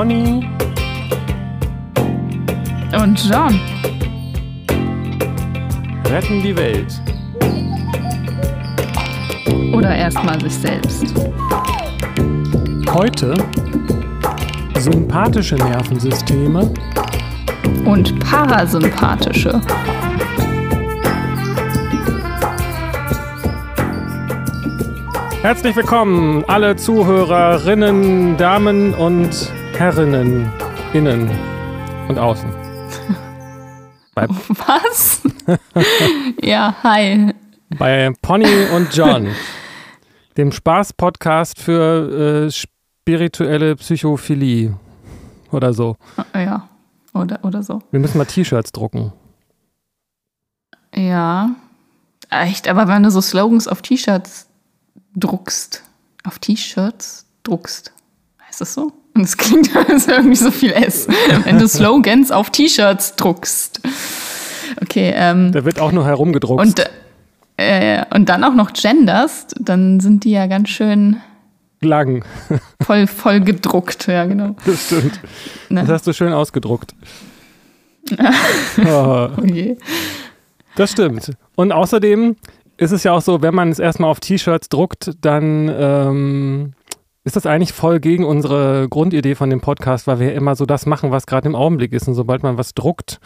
Pony Und John. retten die Welt. Oder erstmal sich selbst. Heute sympathische Nervensysteme Und parasympathische. Herzlich willkommen, alle Zuhörerinnen, Damen und Herrinnen, innen und außen. Bei, Was? ja, hi. bei Pony und John, dem Spaß-Podcast für äh, spirituelle Psychophilie oder so. Ja, oder, oder so. Wir müssen mal T-Shirts drucken. Ja. Echt, aber wenn du so Slogans auf T-Shirts druckst, auf T-Shirts druckst, heißt das so? Und es klingt als irgendwie so viel S. Wenn du Slogans auf T-Shirts druckst. Okay, ähm, Da wird auch nur herumgedruckt. und, äh, und dann auch noch genderst, dann sind die ja ganz schön lang. voll, voll gedruckt. Ja, genau. Das stimmt. Ne? Das hast du schön ausgedruckt. oh, Okay. das stimmt. Und außerdem ist es ja auch so, wenn man es erstmal auf T-Shirts druckt, dann ähm, ist das eigentlich voll gegen unsere Grundidee von dem Podcast, weil wir ja immer so das machen, was gerade im Augenblick ist. Und sobald man was druckt,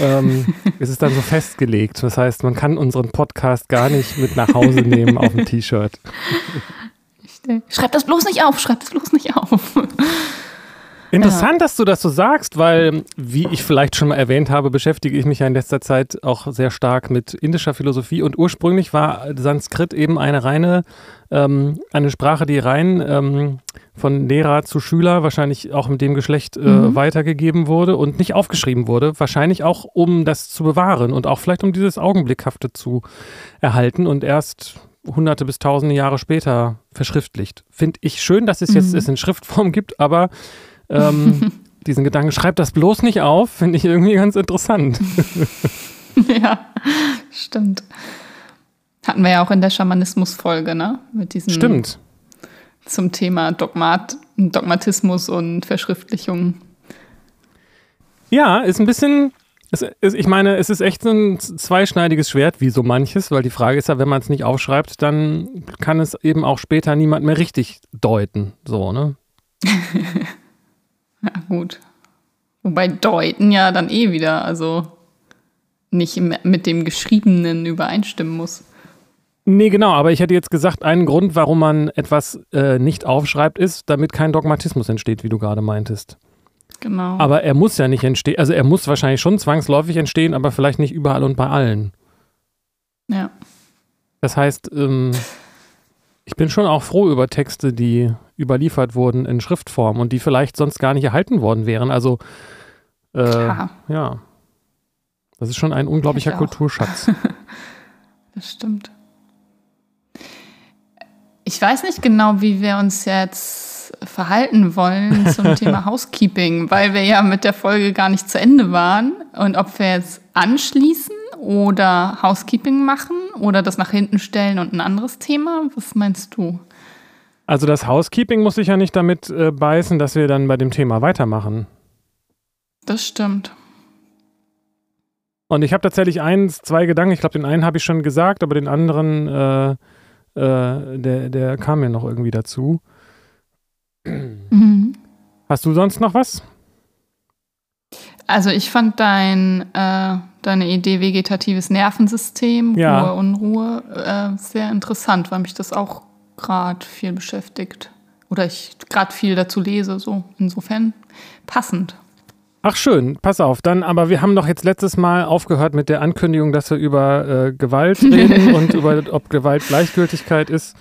ähm, ist es dann so festgelegt. Das heißt, man kann unseren Podcast gar nicht mit nach Hause nehmen auf dem T-Shirt. Schreib das bloß nicht auf, schreib das bloß nicht auf. Interessant, dass du das so sagst, weil, wie ich vielleicht schon mal erwähnt habe, beschäftige ich mich ja in letzter Zeit auch sehr stark mit indischer Philosophie und ursprünglich war Sanskrit eben eine reine, ähm, eine Sprache, die rein ähm, von Lehrer zu Schüler, wahrscheinlich auch mit dem Geschlecht äh, Mhm. weitergegeben wurde und nicht aufgeschrieben wurde, wahrscheinlich auch um das zu bewahren und auch vielleicht um dieses Augenblickhafte zu erhalten und erst hunderte bis tausende Jahre später verschriftlicht. Finde ich schön, dass es jetzt Mhm. es in Schriftform gibt, aber ähm, diesen Gedanken, schreib das bloß nicht auf, finde ich irgendwie ganz interessant. ja, stimmt. Hatten wir ja auch in der Schamanismus-Folge, ne? Mit diesem Stimmt. zum Thema Dogmat, Dogmatismus und Verschriftlichung. Ja, ist ein bisschen, es, ist, ich meine, es ist echt so ein zweischneidiges Schwert, wie so manches, weil die Frage ist ja, wenn man es nicht aufschreibt, dann kann es eben auch später niemand mehr richtig deuten. So, ne? Ja, gut. Wobei deuten ja dann eh wieder, also nicht mit dem Geschriebenen übereinstimmen muss. Nee, genau, aber ich hätte jetzt gesagt, ein Grund, warum man etwas äh, nicht aufschreibt, ist, damit kein Dogmatismus entsteht, wie du gerade meintest. Genau. Aber er muss ja nicht entstehen, also er muss wahrscheinlich schon zwangsläufig entstehen, aber vielleicht nicht überall und bei allen. ja. Das heißt, ähm, ich bin schon auch froh über Texte, die überliefert wurden in Schriftform und die vielleicht sonst gar nicht erhalten worden wären. Also, äh, Klar, ja. Das ist schon ein unglaublicher. Kulturschatz. das stimmt. Ich weiß nicht genau, wie wir uns jetzt verhalten wollen zum Thema Housekeeping, weil wir ja mit der Folge gar nicht zu Ende waren. Und ob wir jetzt anschließen oder Housekeeping machen oder das nach hinten stellen und ein anderes Thema, was meinst du? Also das Housekeeping muss sich ja nicht damit äh, beißen, dass wir dann bei dem Thema weitermachen. Das stimmt. Und ich habe tatsächlich eins, zwei Gedanken. Ich glaube, den einen habe ich schon gesagt, aber den anderen, äh, äh, der, der kam mir noch irgendwie dazu. Mhm. Hast du sonst noch was? Also ich fand dein, äh, deine Idee vegetatives Nervensystem, Ja. Ruhe, Unruhe, äh, sehr interessant, weil mich das auch gerade viel beschäftigt. Oder ich gerade viel dazu lese, so insofern passend. Ach schön, pass auf. Dann, aber wir haben doch jetzt letztes Mal aufgehört mit der Ankündigung, dass wir über äh, Gewalt reden und über ob Gewalt Gleichgültigkeit ist.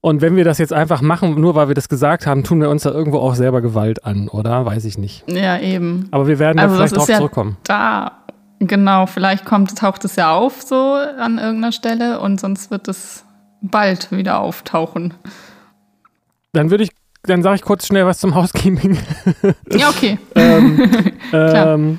Und wenn wir das jetzt einfach machen, nur weil wir das gesagt haben, tun wir uns da irgendwo auch selber Gewalt an, oder? Weiß ich nicht. Ja, eben. Aber wir werden Also da vielleicht drauf ja zurückkommen. da. Genau, vielleicht kommt, taucht es ja auf so an irgendeiner Stelle und sonst wird es bald wieder auftauchen. Dann würde ich, dann sage ich kurz schnell was zum Housekeeping. Ja, okay. ähm, ähm,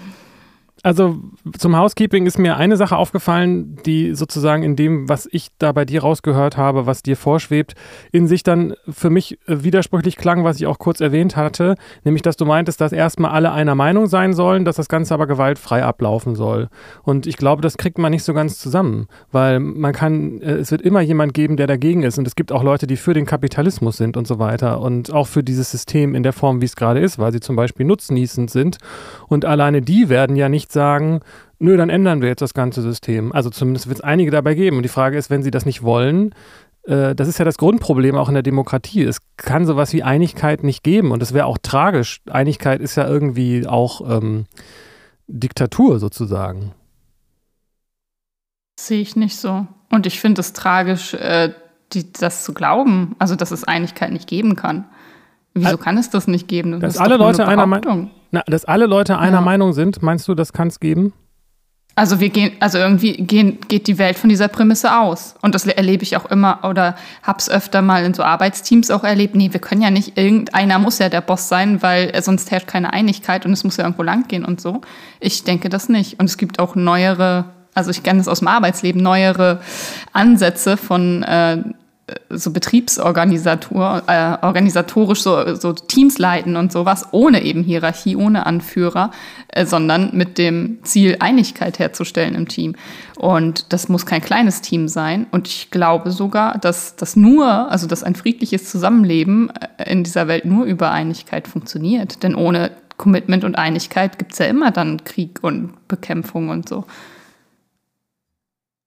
also zum Housekeeping ist mir eine Sache aufgefallen, die sozusagen in dem, was ich da bei dir rausgehört habe, was dir vorschwebt, in sich dann für mich äh, widersprüchlich klang, was ich auch kurz erwähnt hatte, nämlich dass du meintest, dass erstmal alle einer Meinung sein sollen, dass das Ganze aber gewaltfrei ablaufen soll. Und ich glaube, das kriegt man nicht so ganz zusammen, weil man kann, äh, es wird immer jemand geben, der dagegen ist. Und es gibt auch Leute, die für den Kapitalismus sind und so weiter und auch für dieses System in der Form, wie es gerade ist, weil sie zum Beispiel nutznießend sind. Und alleine die werden ja nicht sagen, nö, dann ändern wir jetzt das ganze System. Also zumindest wird es einige dabei geben. Und die Frage ist, wenn sie das nicht wollen, äh, das ist ja das Grundproblem auch in der Demokratie. Es kann sowas wie Einigkeit nicht geben und es wäre auch tragisch. Einigkeit ist ja irgendwie auch ähm, Diktatur sozusagen. Sehe ich nicht so. Und ich finde es tragisch, äh, die, das zu glauben, also dass es Einigkeit nicht geben kann. Wieso kann es das nicht geben? Das dass, alle Leute einer na, dass alle Leute einer ja. Meinung sind, meinst du, das kann es geben? Also wir gehen, also irgendwie gehen, geht die Welt von dieser Prämisse aus. Und das erlebe ich auch immer oder hab's öfter mal in so Arbeitsteams auch erlebt. Nee, wir können ja nicht, irgendeiner muss ja der Boss sein, weil sonst herrscht keine Einigkeit und es muss ja irgendwo lang gehen und so. Ich denke das nicht. Und es gibt auch neuere, also ich kenne es aus dem Arbeitsleben, neuere Ansätze von äh, so Betriebsorganisator, äh, so, so Teams leiten und sowas, ohne eben Hierarchie, ohne Anführer, äh, sondern mit dem Ziel, Einigkeit herzustellen im Team. Und das muss kein kleines Team sein. Und ich glaube sogar, dass das nur, also dass ein friedliches Zusammenleben äh, in dieser Welt nur über Einigkeit funktioniert. Denn ohne Commitment und Einigkeit gibt's ja immer dann Krieg und Bekämpfung und so.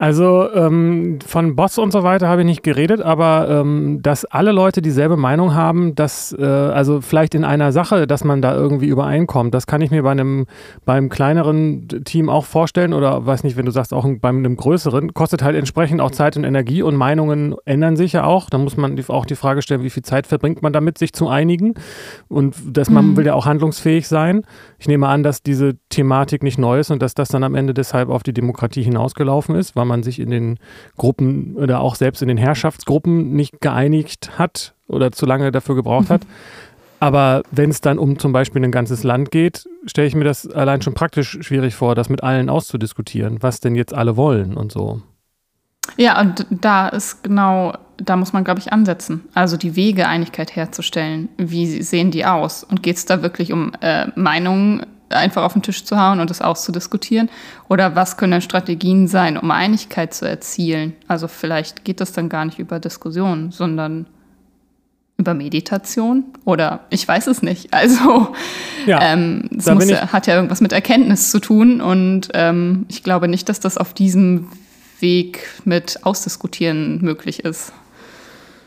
Also ähm, von Boss und so weiter habe ich nicht geredet, aber ähm, dass alle Leute dieselbe Meinung haben, dass äh, also vielleicht in einer Sache, dass man da irgendwie übereinkommt, das kann ich mir bei einem beim kleineren Team auch vorstellen oder weiß nicht, wenn du sagst auch bei einem größeren, kostet halt entsprechend auch Zeit und Energie und Meinungen ändern sich ja auch. Da muss man auch die Frage stellen, wie viel Zeit verbringt man damit, sich zu einigen und dass man mhm. will ja auch handlungsfähig sein. Ich nehme an, dass diese Thematik nicht neu ist und dass das dann am Ende deshalb auf die Demokratie hinausgelaufen ist, weil man sich in den Gruppen oder auch selbst in den Herrschaftsgruppen nicht geeinigt hat oder zu lange dafür gebraucht hat. Aber wenn es dann um zum Beispiel ein ganzes Land geht, stelle ich mir das allein schon praktisch schwierig vor, das mit allen auszudiskutieren, was denn jetzt alle wollen und so. Ja, und da ist genau, da muss man, glaube ich, ansetzen. Also die Wege, Einigkeit herzustellen. Wie sehen die aus? Und geht es da wirklich um äh, Meinungen einfach auf den Tisch zu hauen und das auszudiskutieren? Oder was können Strategien sein, um Einigkeit zu erzielen? Also vielleicht geht das dann gar nicht über Diskussion, sondern über Meditation oder ich weiß es nicht. Also ja, ähm, es muss, hat ja irgendwas mit Erkenntnis zu tun und ähm, ich glaube nicht, dass das auf diesem Weg mit Ausdiskutieren möglich ist.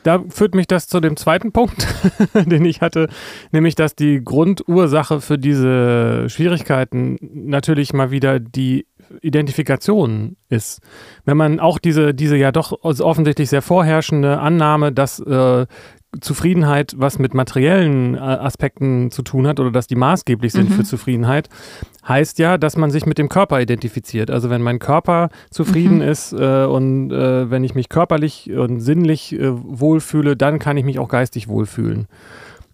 Da führt mich das zu dem zweiten Punkt, den ich hatte, nämlich dass die Grundursache für diese Schwierigkeiten natürlich mal wieder die Identifikation ist. Wenn man auch diese, diese ja doch offensichtlich sehr vorherrschende Annahme, dass äh, Zufriedenheit was mit materiellen äh, Aspekten zu tun hat oder dass die maßgeblich sind mhm. für Zufriedenheit, heißt ja, dass man sich mit dem Körper identifiziert. Also wenn mein Körper zufrieden mhm. ist äh, und äh, wenn ich mich körperlich und sinnlich äh, wohlfühle, dann kann ich mich auch geistig wohlfühlen.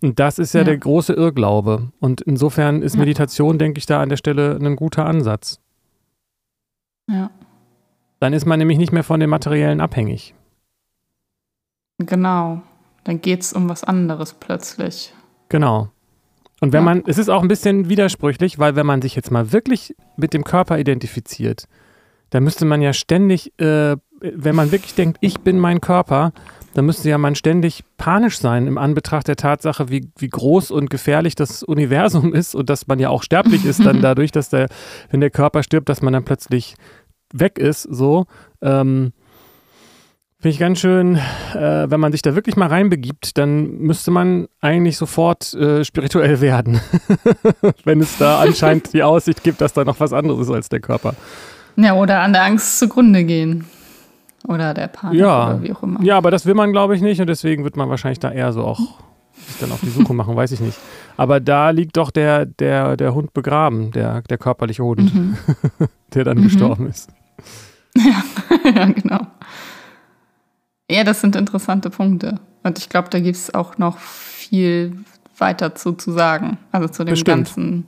Und das ist ja, ja. der große Irrglaube. Und insofern ist ja. Meditation, denke ich, da an der Stelle ein guter Ansatz. Ja. Dann ist man nämlich nicht mehr von dem Materiellen abhängig. Genau. Dann geht es um was anderes plötzlich. Genau. Und wenn ja. man, es ist auch ein bisschen widersprüchlich, weil wenn man sich jetzt mal wirklich mit dem Körper identifiziert, dann müsste man ja ständig, äh, wenn man wirklich denkt, ich bin mein Körper, dann müsste ja man ständig panisch sein im Anbetracht der Tatsache, wie, wie groß und gefährlich das Universum ist und dass man ja auch sterblich ist dann dadurch, dass der, wenn der Körper stirbt, dass man dann plötzlich weg ist, so. Ähm, Finde ich ganz schön, äh, wenn man sich da wirklich mal reinbegibt, dann müsste man eigentlich sofort äh, spirituell werden. wenn es da anscheinend die Aussicht gibt, dass da noch was anderes ist als der Körper. Ja, oder an der Angst zugrunde gehen. Oder der Panik ja. oder wie auch immer. Ja, aber das will man, glaube ich, nicht und deswegen wird man wahrscheinlich da eher so auch sich dann auf die Suche machen, weiß ich nicht. Aber da liegt doch der, der, der Hund begraben, der, der körperliche Hund, mhm. der dann mhm. gestorben ist. Ja, ja genau. Ja, das sind interessante Punkte. Und ich glaube, da gibt es auch noch viel weiter zu, zu sagen. Also zu dem Bestimmt. ganzen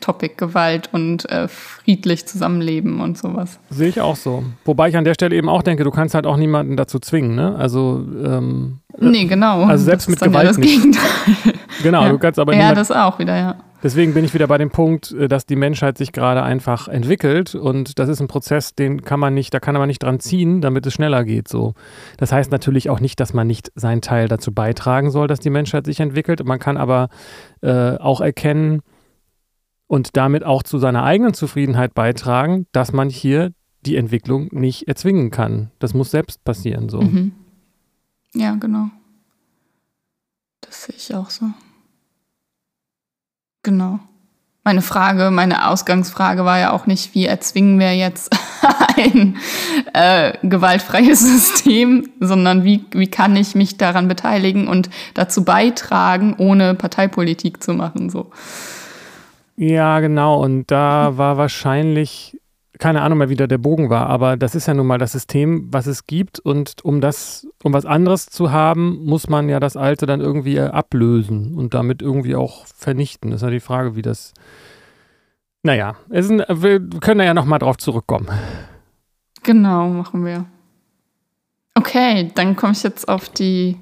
Topic Gewalt und äh, friedlich zusammenleben und sowas. Sehe ich auch so. Wobei ich an der Stelle eben auch denke, du kannst halt auch niemanden dazu zwingen, ne? Also ähm, Nee, genau. Also selbst mit Gewalt ja das nicht. Gegenteil. genau, ja. du kannst aber Ja, das auch wieder, ja. Deswegen bin ich wieder bei dem Punkt, äh, dass die Menschheit sich gerade einfach entwickelt und das ist ein Prozess, den kann man nicht, da kann man nicht dran ziehen, damit es schneller geht. So, das heißt natürlich auch nicht, dass man nicht seinen Teil dazu beitragen soll, dass die Menschheit sich entwickelt. Man kann aber äh, auch erkennen und damit auch zu seiner eigenen Zufriedenheit beitragen, dass man hier die Entwicklung nicht erzwingen kann. Das muss selbst passieren. So. Mhm. Ja, genau. Das sehe ich auch so. Genau. Meine Frage, meine Ausgangsfrage war ja auch nicht, wie erzwingen wir jetzt ein äh, gewaltfreies System, sondern wie, wie kann ich mich daran beteiligen und dazu beitragen, ohne Parteipolitik zu machen. So. Ja, genau. Und da war wahrscheinlich, keine Ahnung mehr, wie da der Bogen war, aber das ist ja nun mal das System, was es gibt. Und um das, um was anderes zu haben, muss man ja das Alte dann irgendwie ablösen und damit irgendwie auch vernichten. Das ist ja die Frage, wie das. Naja, ist ein, wir können da ja nochmal drauf zurückkommen. Genau, machen wir. Okay, dann komme ich jetzt auf die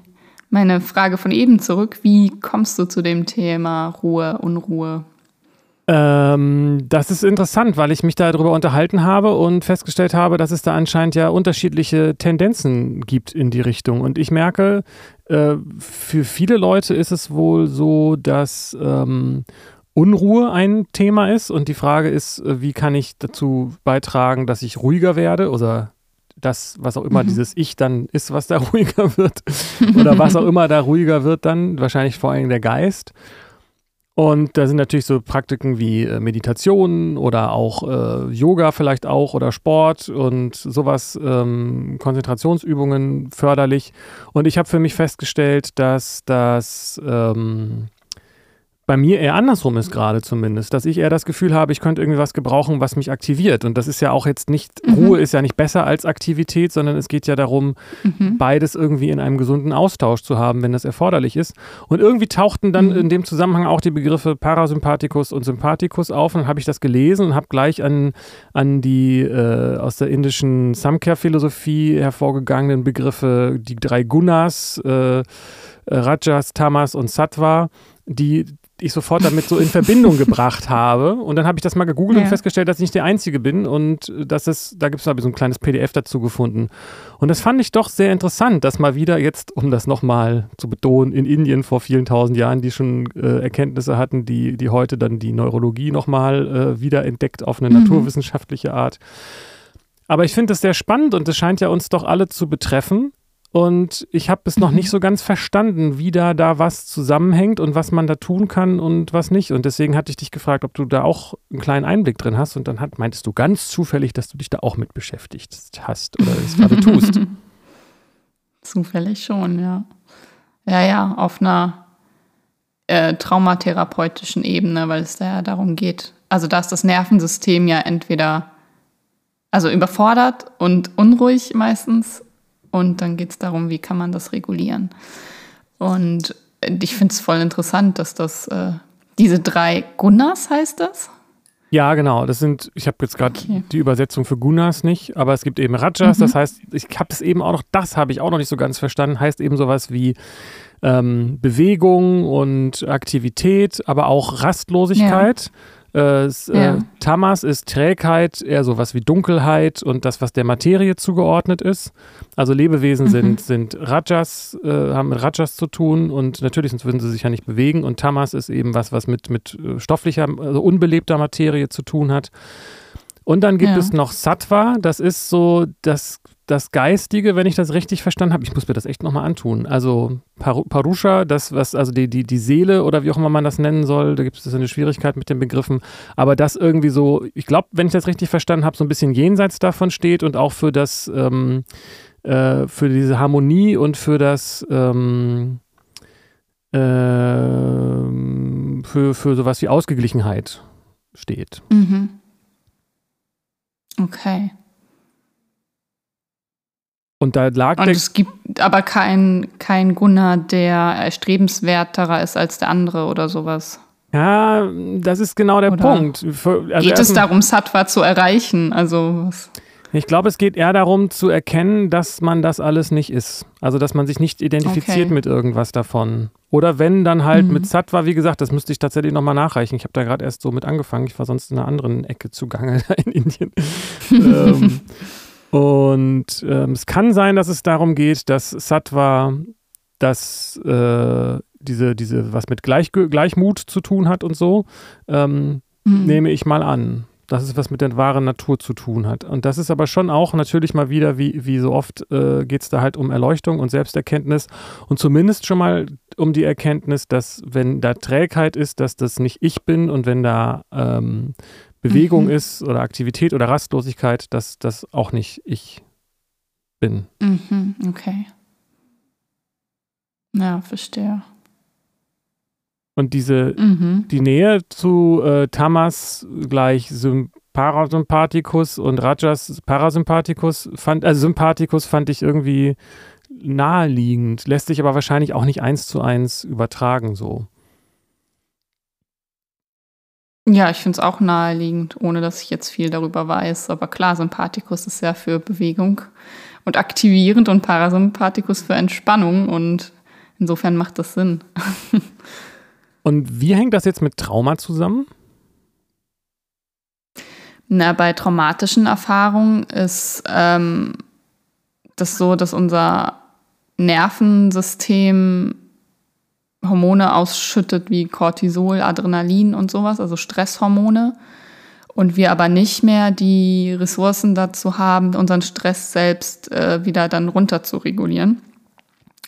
meine Frage von eben zurück. Wie kommst du zu dem Thema Ruhe, Unruhe? Ähm, das ist interessant, weil ich mich darüber unterhalten habe und festgestellt habe, dass es da anscheinend ja unterschiedliche Tendenzen gibt in die Richtung. Und ich merke, äh, für viele Leute ist es wohl so, dass ähm, Unruhe ein Thema ist und die Frage ist, äh, wie kann ich dazu beitragen, dass ich ruhiger werde oder das, was auch immer Mhm. dieses Ich dann ist, was da ruhiger wird oder was auch immer da ruhiger wird dann, wahrscheinlich vor allem der Geist. Und da sind natürlich so Praktiken wie äh, Meditation oder auch äh, Yoga vielleicht auch oder Sport und sowas, ähm, Konzentrationsübungen förderlich. Und ich habe für mich festgestellt, dass das ähm, bei mir eher andersrum ist gerade zumindest, dass ich eher das Gefühl habe, ich könnte irgendwie was gebrauchen, was mich aktiviert. Und das ist ja auch jetzt nicht, Mhm. Ruhe ist ja nicht besser als Aktivität, sondern es geht ja darum, Mhm. beides irgendwie in einem gesunden Austausch zu haben, wenn das erforderlich ist. Und irgendwie tauchten dann Mhm. in dem Zusammenhang auch die Begriffe Parasympathikus und Sympathikus auf. Und dann habe ich das gelesen und habe gleich an, an die äh, aus der indischen Samkhya-Philosophie hervorgegangenen Begriffe, die drei Gunas, äh, Rajas, Tamas und Sattva, die ich sofort damit so in Verbindung gebracht habe. Und dann habe ich das mal gegoogelt Ja. und festgestellt, dass ich nicht der Einzige bin und dass es, da gibt es so ein kleines PDF dazu gefunden. Und das fand ich doch sehr interessant, dass mal wieder jetzt, um das nochmal zu betonen, in Indien vor vielen tausend Jahren, die schon äh, Erkenntnisse hatten, die, die heute dann die Neurologie nochmal äh, wieder entdeckt auf eine Mhm. naturwissenschaftliche Art. Aber ich finde das sehr spannend und es scheint ja uns doch alle zu betreffen. Und ich habe es noch Mhm. nicht so ganz verstanden, wie da, da was zusammenhängt und was man da tun kann und was nicht. Und deswegen hatte ich dich gefragt, ob du da auch einen kleinen Einblick drin hast. Und dann hat, meintest du ganz zufällig, dass du dich da auch mit beschäftigt hast oder es gerade tust. Zufällig schon, ja. Ja, ja, auf einer äh, traumatherapeutischen Ebene, weil es da ja darum geht. Also da ist das Nervensystem ja entweder also überfordert und unruhig meistens und dann geht es darum, wie kann man das regulieren. Und ich finde es voll interessant, dass das äh, diese drei Gunnars heißt das? Ja, genau. Das sind, ich habe jetzt gerade Okay. die Übersetzung für Gunas nicht, aber es gibt eben Rajas. Mhm. Das heißt, ich habe es eben auch noch, das habe ich auch noch nicht so ganz verstanden, heißt eben sowas wie ähm, Bewegung und Aktivität, aber auch Rastlosigkeit. Es, äh, Ja. Tamas ist Trägheit, eher sowas wie Dunkelheit und das, was der Materie zugeordnet ist. Also Lebewesen Mhm. sind, sind Rajas, äh, haben mit Rajas zu tun und natürlich sonst würden sie sich ja nicht bewegen. Und Tamas ist eben was, was mit, mit äh, stofflicher, also unbelebter Materie zu tun hat. Und dann gibt Ja. es noch Sattva, das ist so das, das Geistige, wenn ich das richtig verstanden habe. Ich muss mir das echt nochmal antun. Also Paru- Parusha, das, was, also die, die, die Seele oder wie auch immer man das nennen soll, da gibt es eine Schwierigkeit mit den Begriffen. Aber das irgendwie so, ich glaube, wenn ich das richtig verstanden habe, so ein bisschen jenseits davon steht und auch für das, ähm, äh, für diese Harmonie und für das, ähm, ähm, für, für sowas wie Ausgeglichenheit steht. Mhm. Okay. Und da lag Und es gibt aber kein, kein Gunnar, der erstrebenswerterer ist als der andere oder sowas. Ja, das ist genau der Oder Punkt. Also Geht es darum, Sattva zu erreichen? Also, was? Ich glaube, es geht eher darum zu erkennen, dass man das alles nicht ist. Also, dass man sich nicht identifiziert Okay. mit irgendwas davon. Oder wenn, dann halt Mhm. mit Sattva, wie gesagt, das müsste ich tatsächlich nochmal nachreichen. Ich habe da gerade erst so mit angefangen. Ich war sonst in einer anderen Ecke zugange in Indien. ähm, und ähm, es kann sein, dass es darum geht, dass Sattva das, äh, diese, diese, was mit Gleich, Gleichmut zu tun hat und so, ähm, Hm. nehme ich mal an, dass es was mit der wahren Natur zu tun hat. Und das ist aber schon auch natürlich mal wieder, wie, wie so oft, äh, geht es da halt um Erleuchtung und Selbsterkenntnis und zumindest schon mal um die Erkenntnis, dass wenn da Trägheit ist, dass das nicht ich bin und wenn da ähm, Bewegung Mhm. ist oder Aktivität oder Rastlosigkeit, dass das auch nicht ich bin. Mhm, okay. Ja, verstehe. Und diese, Mhm. die Nähe zu äh, Tamas gleich Sym Parasympathikus und Rajas Parasympathikus fand, also Sympathikus fand ich irgendwie naheliegend, lässt sich aber wahrscheinlich auch nicht eins zu eins übertragen so. Ja, ich finde es auch naheliegend, ohne dass ich jetzt viel darüber weiß. Aber klar, Sympathikus ist ja für Bewegung und aktivierend und Parasympathikus für Entspannung. Und insofern macht das Sinn. Und wie hängt das jetzt mit Trauma zusammen? Na, bei traumatischen Erfahrungen ist ähm, das so, dass unser Nervensystem Hormone ausschüttet wie Cortisol, Adrenalin und sowas, also Stresshormone. Und wir aber nicht mehr die Ressourcen dazu haben, unseren Stress selbst äh, wieder dann runter zu regulieren.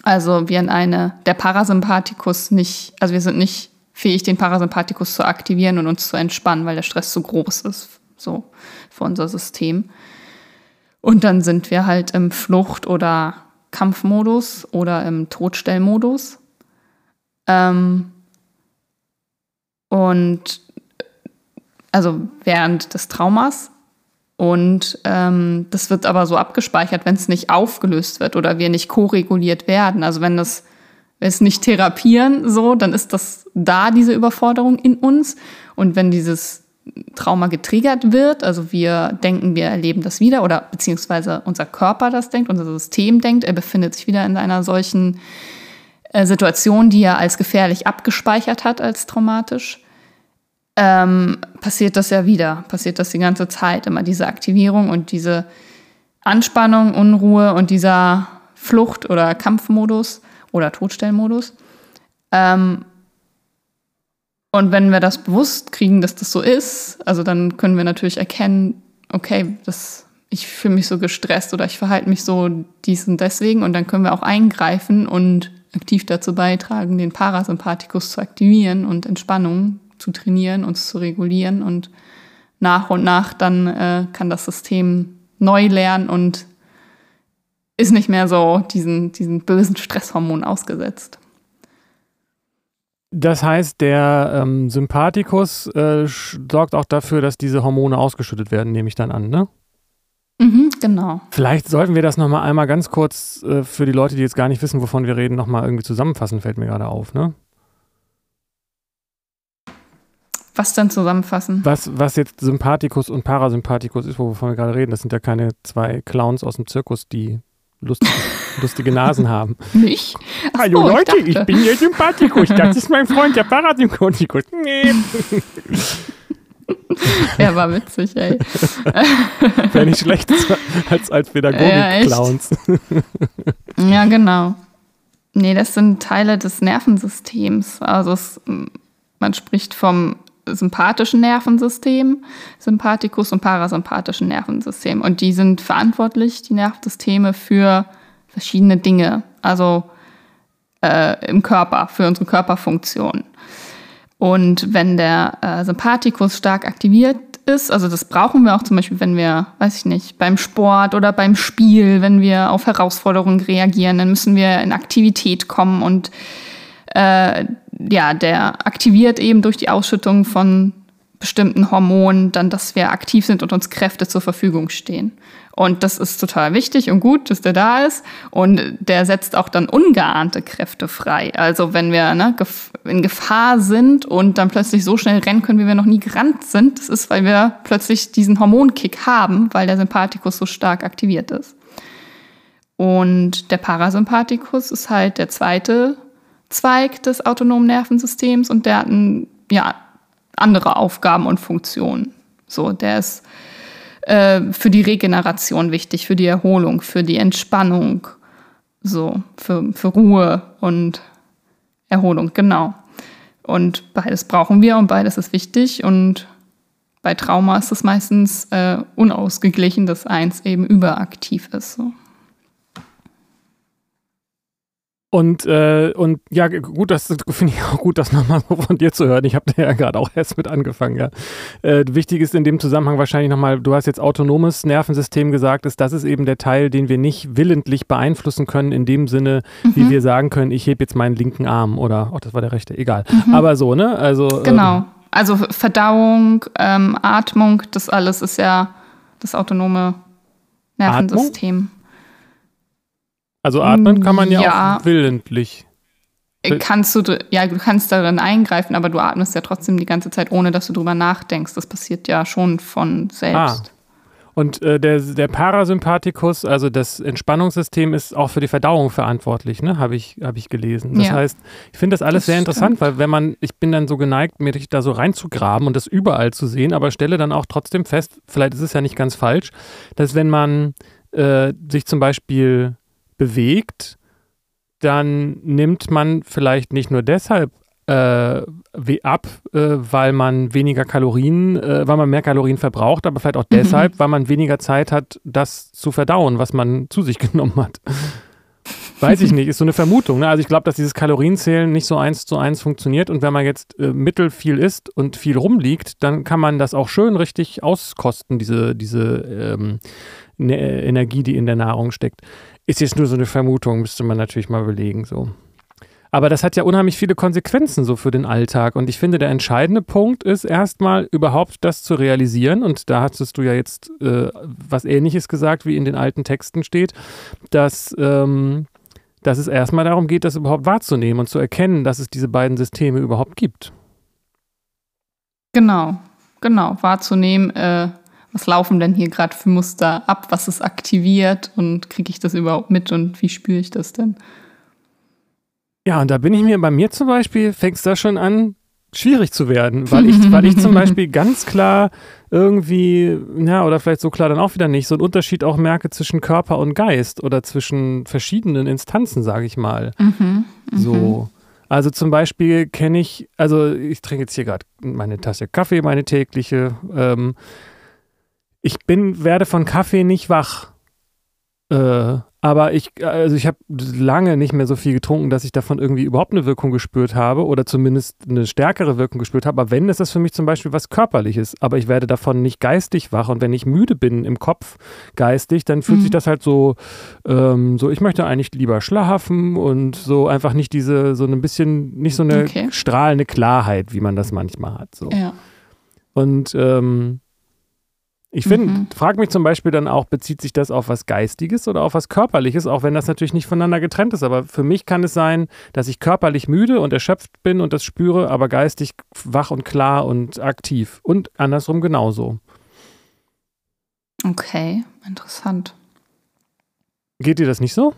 Also wir in eine, der Parasympathikus nicht, also wir sind nicht fähig, den Parasympathikus zu aktivieren und uns zu entspannen, weil der Stress zu groß ist, so für unser System. Und dann sind wir halt im Flucht- oder Kampfmodus oder im Todstellmodus. Ähm, und also während des Traumas. Und ähm, das wird aber so abgespeichert, wenn es nicht aufgelöst wird oder wir nicht koreguliert werden. Also wenn das wenn es nicht therapieren, so, dann ist das da, diese Überforderung in uns. Und wenn dieses Trauma getriggert wird, also wir denken, wir erleben das wieder oder beziehungsweise unser Körper das denkt, unser System denkt, er befindet sich wieder in einer solchen äh, Situation, die er als gefährlich abgespeichert hat, als traumatisch, ähm, passiert das ja wieder, passiert das die ganze Zeit, immer diese Aktivierung und diese Anspannung, Unruhe und dieser Flucht- oder Kampfmodus oder Todstellmodus. Ähm, und wenn wir das bewusst kriegen, dass das so ist, also dann können wir natürlich erkennen, okay, das, ich fühle mich so gestresst oder ich verhalte mich so dies und deswegen und dann können wir auch eingreifen und aktiv dazu beitragen, den Parasympathikus zu aktivieren und Entspannung zu trainieren, uns zu regulieren und nach und nach dann äh, kann das System neu lernen und ist nicht mehr so diesen, diesen bösen Stresshormon ausgesetzt. Das heißt, der ähm, Sympathikus äh, sorgt auch dafür, dass diese Hormone ausgeschüttet werden, nehme ich dann an, ne? Mhm, genau. Vielleicht sollten wir das nochmal einmal ganz kurz äh, für die Leute, die jetzt gar nicht wissen, wovon wir reden, nochmal irgendwie zusammenfassen, fällt mir gerade auf, ne? Was denn zusammenfassen? Was, was jetzt Sympathikus und Parasympathikus ist, wovon wir gerade reden, das sind ja keine zwei Clowns aus dem Zirkus, die lustige, lustige Nasen haben. Nicht? Ach Hallo so, Leute, ich, dachte- bin der Sympathikus, das ist mein Freund, der Parasympathikus. Nee. Ja, war witzig, ey. Wäre nicht schlecht als, als Ja. Pädagogik-Clowns. Ja, genau. Nee, das sind Teile des Nervensystems. Also es, man spricht vom sympathischen Nervensystem, Sympathikus und parasympathischen Nervensystem. Und die sind verantwortlich, die Nervensysteme, für verschiedene Dinge. Also äh, im Körper, für unsere Körperfunktion. Und wenn der äh, Sympathikus stark aktiviert ist, also das brauchen wir auch zum Beispiel, wenn wir, weiß ich nicht, beim Sport oder beim Spiel, wenn wir auf Herausforderungen reagieren, dann müssen wir in Aktivität kommen und äh, ja, der aktiviert eben durch die Ausschüttung von bestimmten Hormonen dann, dass wir aktiv sind und uns Kräfte zur Verfügung stehen. Und das ist total wichtig und gut, dass der da ist. Und der setzt auch dann ungeahnte Kräfte frei. Also wenn wir ne, in Gefahr sind und dann plötzlich so schnell rennen können, wie wir noch nie gerannt sind, das ist, weil wir plötzlich diesen Hormonkick haben, weil der Sympathikus so stark aktiviert ist. Und der Parasympathikus ist halt der zweite Zweig des autonomen Nervensystems und der hat ein, ja, andere Aufgaben und Funktionen. So, der ist äh, für die Regeneration wichtig, für die Erholung, für die Entspannung, so, für, für Ruhe und Erholung, genau. Und beides brauchen wir und beides ist wichtig. Und bei Trauma ist es meistens äh, unausgeglichen, dass eins eben überaktiv ist. So. Und, äh, und ja, gut, das finde ich auch gut, das nochmal so von dir zu hören. Ich habe da ja gerade auch erst mit angefangen, ja. Äh, wichtig ist in dem Zusammenhang wahrscheinlich nochmal, du hast jetzt autonomes Nervensystem gesagt, ist, das ist eben der Teil, den wir nicht willentlich beeinflussen können, in dem Sinne, mhm. wie wir sagen können, ich hebe jetzt meinen linken Arm oder, oh, das war der rechte, egal. Mhm. Aber so, ne? Also. Genau. Ähm, also Verdauung, ähm, Atmung, das alles ist ja das autonome Nervensystem. Atmung? Also atmen kann man ja, ja auch willentlich. Kannst du, ja, du kannst darin eingreifen, aber du atmest ja trotzdem die ganze Zeit, ohne dass du drüber nachdenkst. Das passiert ja schon von selbst. Ah. Und äh, der, der Parasympathikus, also das Entspannungssystem, ist auch für die Verdauung verantwortlich, ne? Habe ich, hab ich gelesen. Das ja. heißt, ich finde das alles das sehr stimmt. interessant, weil wenn man, ich bin dann so geneigt, mir da so reinzugraben und das überall zu sehen, aber stelle dann auch trotzdem fest, vielleicht ist es ja nicht ganz falsch, dass wenn man äh, sich zum Beispiel bewegt, dann nimmt man vielleicht nicht nur deshalb äh, ab, äh, weil man weniger Kalorien, äh, weil man mehr Kalorien verbraucht, aber vielleicht auch mhm. deshalb, weil man weniger Zeit hat, das zu verdauen, was man zu sich genommen hat. Weiß ich nicht, ist so eine Vermutung. Ne? Also ich glaube, dass dieses Kalorienzählen nicht so eins zu eins funktioniert und wenn man jetzt äh, mittel viel isst und viel rumliegt, dann kann man das auch schön richtig auskosten, diese, diese ähm, ne Energie, die in der Nahrung steckt. Ist jetzt nur so eine Vermutung, müsste man natürlich mal belegen, so. Aber das hat ja unheimlich viele Konsequenzen so für den Alltag. Und ich finde, der entscheidende Punkt ist erstmal überhaupt das zu realisieren. Und da hattest du ja jetzt äh, was Ähnliches gesagt, wie in den alten Texten steht, dass, ähm, dass es erstmal darum geht, das überhaupt wahrzunehmen und zu erkennen, dass es diese beiden Systeme überhaupt gibt. Genau, genau, wahrzunehmen, äh, was laufen denn hier gerade für Muster ab, was ist aktiviert und kriege ich das überhaupt mit und wie spüre ich das denn? Ja, und da bin ich mir, bei mir zum Beispiel, fängt es da schon an, schwierig zu werden, weil ich, weil ich zum Beispiel ganz klar irgendwie, ja, oder vielleicht so klar dann auch wieder nicht, so einen Unterschied auch merke zwischen Körper und Geist oder zwischen verschiedenen Instanzen, sage ich mal. Mhm, so. Mhm. Also zum Beispiel kenne ich, also ich trinke jetzt hier gerade meine Tasse Kaffee, meine tägliche. Ähm, ich bin, werde von Kaffee nicht wach. Äh, aber ich, also ich habe lange nicht mehr so viel getrunken, dass ich davon irgendwie überhaupt eine Wirkung gespürt habe oder zumindest eine stärkere Wirkung gespürt habe. Aber wenn, ist das für mich zum Beispiel was Körperliches. Aber ich werde davon nicht geistig wach. Und wenn ich müde bin im Kopf geistig, dann fühlt mhm. sich das halt so, ähm, so, ich möchte eigentlich lieber schlafen und so einfach nicht diese, so ein bisschen, nicht so eine okay. strahlende Klarheit, wie man das manchmal hat. So. Ja. Und ähm, ich finde, mhm. frage mich zum Beispiel dann auch, bezieht sich das auf was Geistiges oder auf was Körperliches, auch wenn das natürlich nicht voneinander getrennt ist. Aber für mich kann es sein, dass ich körperlich müde und erschöpft bin und das spüre, aber geistig wach und klar und aktiv. Und andersrum genauso. Okay, interessant. Geht dir das nicht so?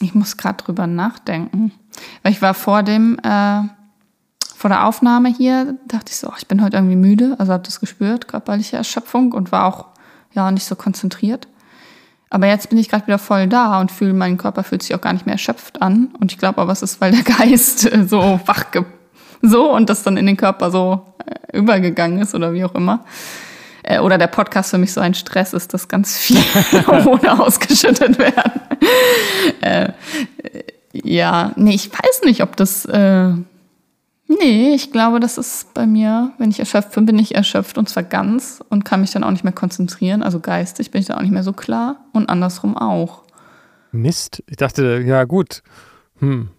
Ich muss gerade drüber nachdenken. Weil ich war vor dem äh, vor der Aufnahme hier dachte ich so, oh, ich bin heute irgendwie müde, also habe das gespürt, körperliche Erschöpfung und war auch ja nicht so konzentriert. Aber jetzt bin ich gerade wieder voll da und fühle, mein Körper fühlt sich auch gar nicht mehr erschöpft an. Und ich glaube aber, es ist, weil der Geist so wach so und das dann in den Körper so äh, übergegangen ist oder wie auch immer. Äh, oder der Podcast für mich so ein Stress ist, dass ganz viele Hormone ausgeschüttet werden. Äh, ja, nee, ich weiß nicht, ob das äh, Nee, ich glaube, das ist bei mir, wenn ich erschöpft bin, bin ich erschöpft und zwar ganz und kann mich dann auch nicht mehr konzentrieren. Also geistig bin ich dann auch nicht mehr so klar und andersrum auch. Mist. Ich dachte, ja gut. Hm.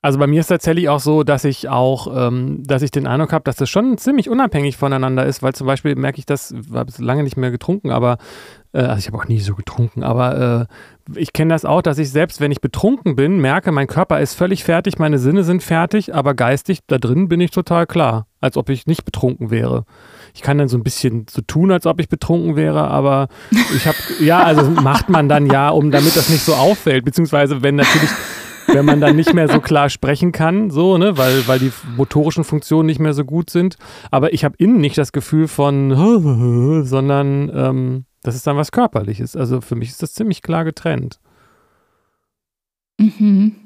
Also bei mir ist tatsächlich auch so, dass ich auch, ähm, dass ich den Eindruck habe, dass das schon ziemlich unabhängig voneinander ist, weil zum Beispiel merke ich das, ich habe lange nicht mehr getrunken, aber äh, also ich habe auch nie so getrunken, aber äh, ich kenne das auch, dass ich selbst, wenn ich betrunken bin, merke, mein Körper ist völlig fertig, meine Sinne sind fertig, aber geistig da drin bin ich total klar, als ob ich nicht betrunken wäre. Ich kann dann so ein bisschen so tun, als ob ich betrunken wäre, aber ich habe, ja, also macht man dann ja, um damit das nicht so auffällt, beziehungsweise wenn natürlich wenn man dann nicht mehr so klar sprechen kann, so, ne, weil, weil die motorischen Funktionen nicht mehr so gut sind. Aber ich habe innen nicht das Gefühl von, sondern ähm, das ist dann was Körperliches. Also für mich ist das ziemlich klar getrennt. Mhm.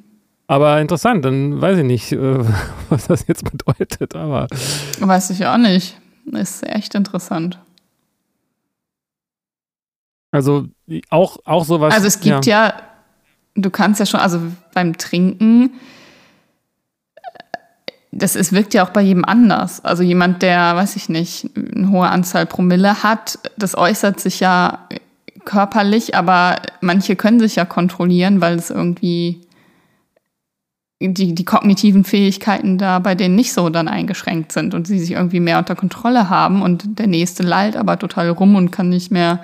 Aber interessant, dann weiß ich nicht, äh, was das jetzt bedeutet, aber. Weiß ich auch nicht. Ist echt interessant. Also auch, auch sowas. Also es gibt ja, ja du kannst ja schon, also beim Trinken, das ist, wirkt ja auch bei jedem anders. Also jemand, der, weiß ich nicht, eine hohe Anzahl Promille hat, das äußert sich ja körperlich, aber manche können sich ja kontrollieren, weil es irgendwie die, die kognitiven Fähigkeiten da bei denen nicht so dann eingeschränkt sind und sie sich irgendwie mehr unter Kontrolle haben und der nächste lallt aber total rum und kann nicht mehr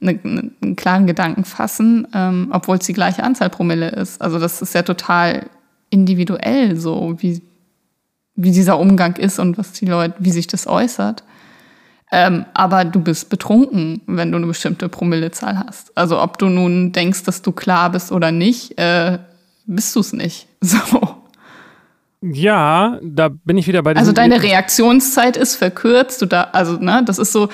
eine, einen klaren Gedanken fassen, ähm, obwohl es die gleiche Anzahl Promille ist. Also das ist ja total individuell so, wie, wie dieser Umgang ist und was die Leute, wie sich das äußert. Ähm, aber du bist betrunken, wenn du eine bestimmte Promillezahl hast. Also ob du nun denkst, dass du klar bist oder nicht, äh, bist du es nicht. So. Ja, da bin ich wieder bei Also deine Reaktionszeit ist verkürzt. Du da, also ne, das ist so,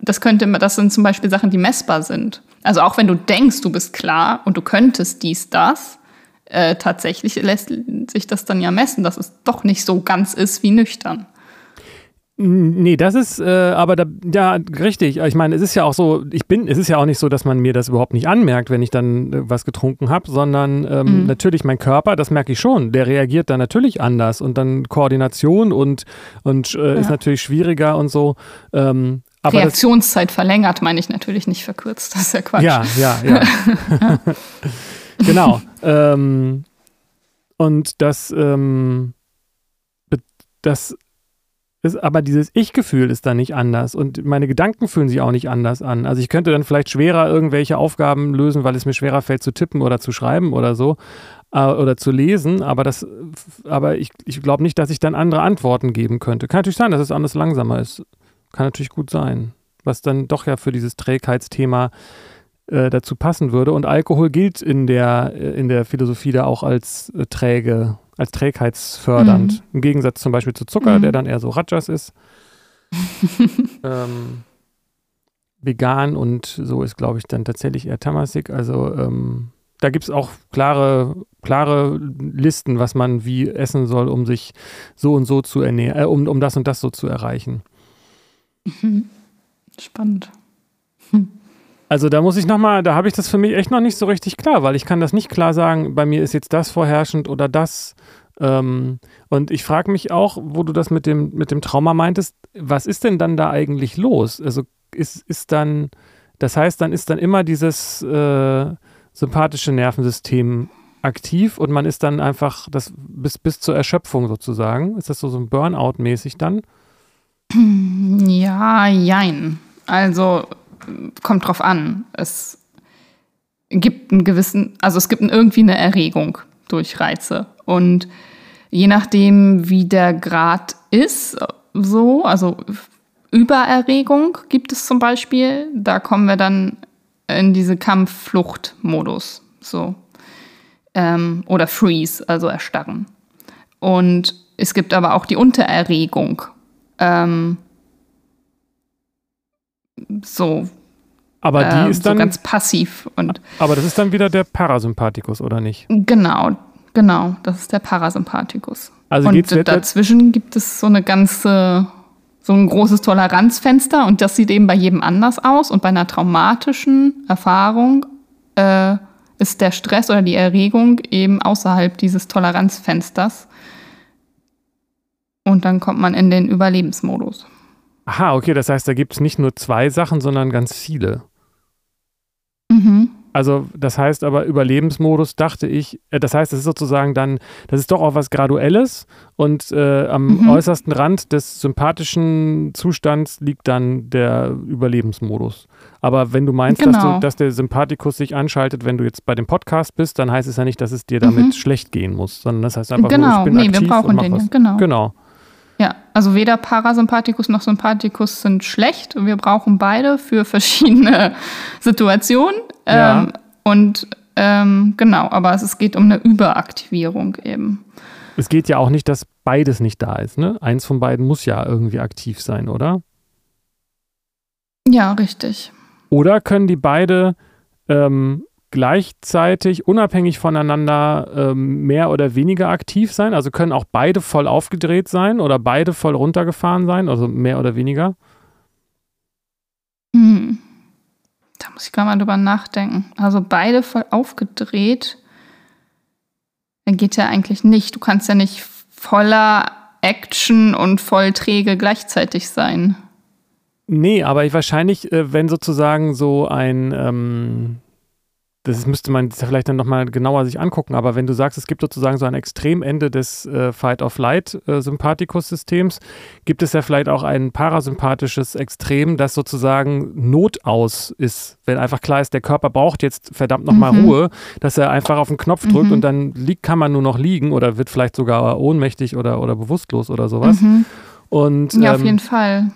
das könnte, das sind zum Beispiel Sachen, die messbar sind. Also auch wenn du denkst, du bist klar und du könntest dies, das, äh, tatsächlich lässt sich das dann ja messen, dass es doch nicht so ganz ist wie nüchtern. Nee, das ist äh, aber da, ja richtig. Ich meine, es ist ja auch so, ich bin, es ist ja auch nicht so, dass man mir das überhaupt nicht anmerkt, wenn ich dann äh, was getrunken habe, sondern ähm, mhm. natürlich mein Körper, das merke ich schon, der reagiert dann natürlich anders und dann Koordination und, und äh, ja. ist natürlich schwieriger und so. Ähm, Reaktionszeit das, verlängert, meine ich natürlich nicht verkürzt, das ist ja Quatsch. Ja, ja, ja. ja. genau. Ähm, und das, ähm, das ist, aber dieses Ich-Gefühl ist dann nicht anders und meine Gedanken fühlen sich auch nicht anders an. Also ich könnte dann vielleicht schwerer irgendwelche Aufgaben lösen, weil es mir schwerer fällt zu tippen oder zu schreiben oder so äh, oder zu lesen, aber das, aber ich, ich glaube nicht, dass ich dann andere Antworten geben könnte. Kann natürlich sein, dass es anders langsamer ist. Kann natürlich gut sein. Was dann doch ja für dieses Trägheitsthema äh, dazu passen würde. Und Alkohol gilt in der, äh, in der Philosophie da auch als äh, träge als trägheitsfördernd. Mhm. Im Gegensatz zum Beispiel zu Zucker, mhm. der dann eher so Rajas ist. ähm, vegan und so ist, glaube ich, dann tatsächlich eher Tamasik. Also ähm, da gibt es auch klare, klare Listen, was man wie essen soll, um sich so und so zu ernähren, äh, um, um das und das so zu erreichen. Mhm. Spannend. Also da muss ich nochmal, da habe ich das für mich echt noch nicht so richtig klar, weil ich kann das nicht klar sagen, bei mir ist jetzt das vorherrschend oder das. Ähm, und ich frage mich auch, wo du das mit dem, mit dem Trauma meintest, was ist denn dann da eigentlich los? Also ist, ist dann, das heißt, dann ist dann immer dieses äh, sympathische Nervensystem aktiv und man ist dann einfach das bis, bis zur Erschöpfung sozusagen. Ist das so, so ein Burnout-mäßig dann? Ja, jein. Also kommt drauf an. Es gibt einen gewissen, also es gibt irgendwie eine Erregung durch Reize. Und je nachdem, wie der Grad ist, so, also Übererregung gibt es zum Beispiel, da kommen wir dann in diese Kampf-Flucht-Modus. So. Ähm, oder Freeze, also erstarren. Und es gibt aber auch die Untererregung. Ähm, so. Aber die äh, ist dann. So ganz passiv. Und aber das ist dann wieder der Parasympathikus, oder nicht? Genau, genau. Das ist der Parasympathikus. Also und dazwischen gibt es so eine ganze, so ein großes Toleranzfenster und das sieht eben bei jedem anders aus. Und bei einer traumatischen Erfahrung äh, ist der Stress oder die Erregung eben außerhalb dieses Toleranzfensters. Und dann kommt man in den Überlebensmodus. Aha, okay, das heißt, da gibt es nicht nur zwei Sachen, sondern ganz viele. Mhm. Also das heißt aber Überlebensmodus dachte ich, äh, das heißt, es ist sozusagen dann, das ist doch auch was Graduelles und äh, am mhm. äußersten Rand des sympathischen Zustands liegt dann der Überlebensmodus. Aber wenn du meinst, genau. dass, du, genau. dass, der Sympathikus sich anschaltet, wenn du jetzt bei dem Podcast bist, dann heißt es ja nicht, dass es dir damit mhm. schlecht gehen muss, sondern das heißt einfach, genau. nur, ich bin nee, aktiv wir brauchen und mach den, was. Genau. genau. Ja, also weder Parasympathikus noch Sympathikus sind schlecht. Wir brauchen beide für verschiedene Situationen. Ja. Ähm, und ähm, genau, aber es geht um eine Überaktivierung eben. Es geht ja auch nicht, dass beides nicht da ist. Ne? Eins von beiden muss ja irgendwie aktiv sein, oder? Ja, richtig. Oder können die beide ähm, gleichzeitig unabhängig voneinander ähm, mehr oder weniger aktiv sein? Also können auch beide voll aufgedreht sein oder beide voll runtergefahren sein, also mehr oder weniger? Hm. Da muss ich gar mal drüber nachdenken. Also beide voll aufgedreht geht ja eigentlich nicht. Du kannst ja nicht voller Action und voll träge gleichzeitig sein. Nee, aber wahrscheinlich, äh, wenn sozusagen so ein, ähm, das müsste man vielleicht dann nochmal genauer sich angucken, aber wenn du sagst, es gibt sozusagen so ein Extremende des äh, Fight-of-Light-Sympathikus-Systems, äh, gibt es ja vielleicht auch ein parasympathisches Extrem, das sozusagen notaus ist, wenn einfach klar ist, der Körper braucht jetzt verdammt nochmal mhm. Ruhe, dass er einfach auf den Knopf drückt mhm. und dann liegt, kann man nur noch liegen oder wird vielleicht sogar ohnmächtig oder, oder bewusstlos oder sowas. Mhm. Und, ja, ähm, auf jeden Fall.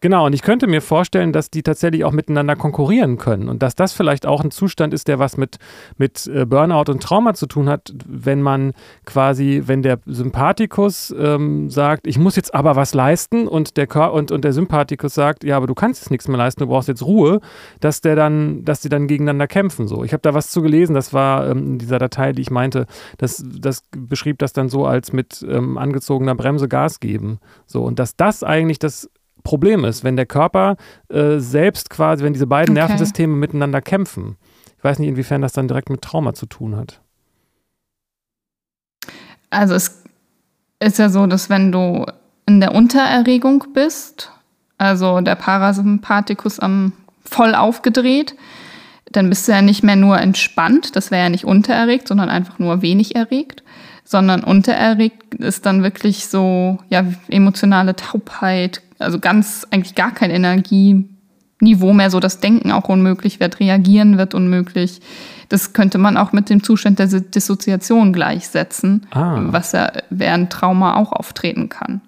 Genau, und ich könnte mir vorstellen, dass die tatsächlich auch miteinander konkurrieren können und dass das vielleicht auch ein Zustand ist, der was mit, mit äh, Burnout und Trauma zu tun hat, wenn man quasi, wenn der Sympathikus ähm, sagt, ich muss jetzt aber was leisten und der, und, und der Sympathikus sagt, ja, aber du kannst jetzt nichts mehr leisten, du brauchst jetzt Ruhe, dass der dann, dass die dann gegeneinander kämpfen. So. Ich habe da was zu gelesen, das war ähm, in dieser Datei, die ich meinte, das, das beschrieb das dann so als mit ähm, angezogener Bremse Gas geben. So, und dass das eigentlich das Problem ist, wenn der Körper äh, selbst quasi, wenn diese beiden okay. Nervensysteme miteinander kämpfen. Ich weiß nicht, inwiefern das dann direkt mit Trauma zu tun hat. Also es ist ja so, dass wenn du in der Untererregung bist, also der Parasympathikus am voll aufgedreht, dann bist du ja nicht mehr nur entspannt, das wäre ja nicht untererregt, sondern einfach nur wenig erregt, sondern untererregt ist dann wirklich so ja emotionale Taubheit, also ganz eigentlich gar kein Energieniveau mehr, so das Denken auch unmöglich wird, reagieren wird unmöglich. Das könnte man auch mit dem Zustand der Dissoziation gleichsetzen, ah. was ja während Trauma auch auftreten kann.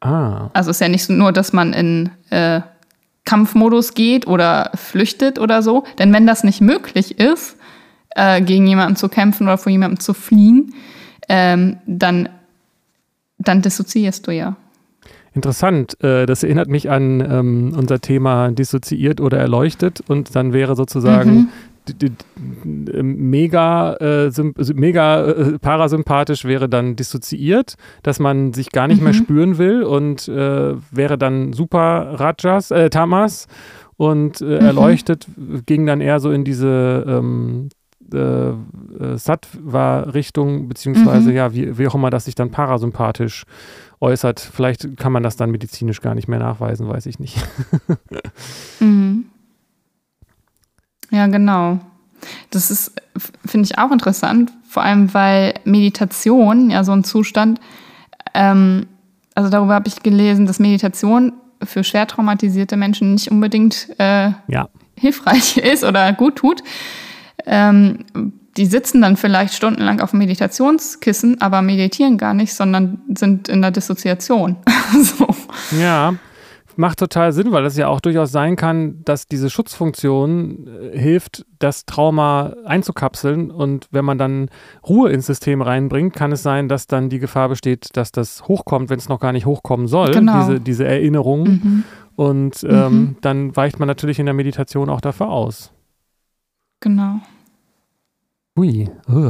Ah. Also es ist ja nicht nur, dass man in äh, Kampfmodus geht oder flüchtet oder so, denn wenn das nicht möglich ist, äh, gegen jemanden zu kämpfen oder vor jemandem zu fliehen, ähm, dann, dann dissoziierst du ja. Interessant. Äh, das erinnert mich an ähm, unser Thema dissoziiert oder erleuchtet und dann wäre sozusagen mhm. mega, äh, mega äh, parasympathisch wäre dann dissoziiert, dass man sich gar nicht mhm. mehr spüren will und äh, wäre dann super Rajas, äh, Tamas und mhm. erleuchtet ging dann eher so in diese ähm, äh, Sattva-Richtung, beziehungsweise mhm. ja, wie, wie auch immer das sich dann parasympathisch äußert. Vielleicht kann man das dann medizinisch gar nicht mehr nachweisen, weiß ich nicht. mhm. Ja, genau. Das ist, finde ich auch interessant, vor allem weil Meditation, ja, so ein Zustand, ähm, also darüber habe ich gelesen, dass Meditation für schwer traumatisierte Menschen nicht unbedingt äh, ja. hilfreich ist oder gut tut. Ähm, die sitzen dann vielleicht stundenlang auf Meditationskissen, aber meditieren gar nicht, sondern sind in der Dissoziation. so. Ja, macht total Sinn, weil es ja auch durchaus sein kann, dass diese Schutzfunktion äh, hilft, das Trauma einzukapseln. Und wenn man dann Ruhe ins System reinbringt, kann es sein, dass dann die Gefahr besteht, dass das hochkommt, wenn es noch gar nicht hochkommen soll, genau. diese, diese Erinnerung. Mhm. Und ähm, mhm. dann weicht man natürlich in der Meditation auch dafür aus. Genau. Ui.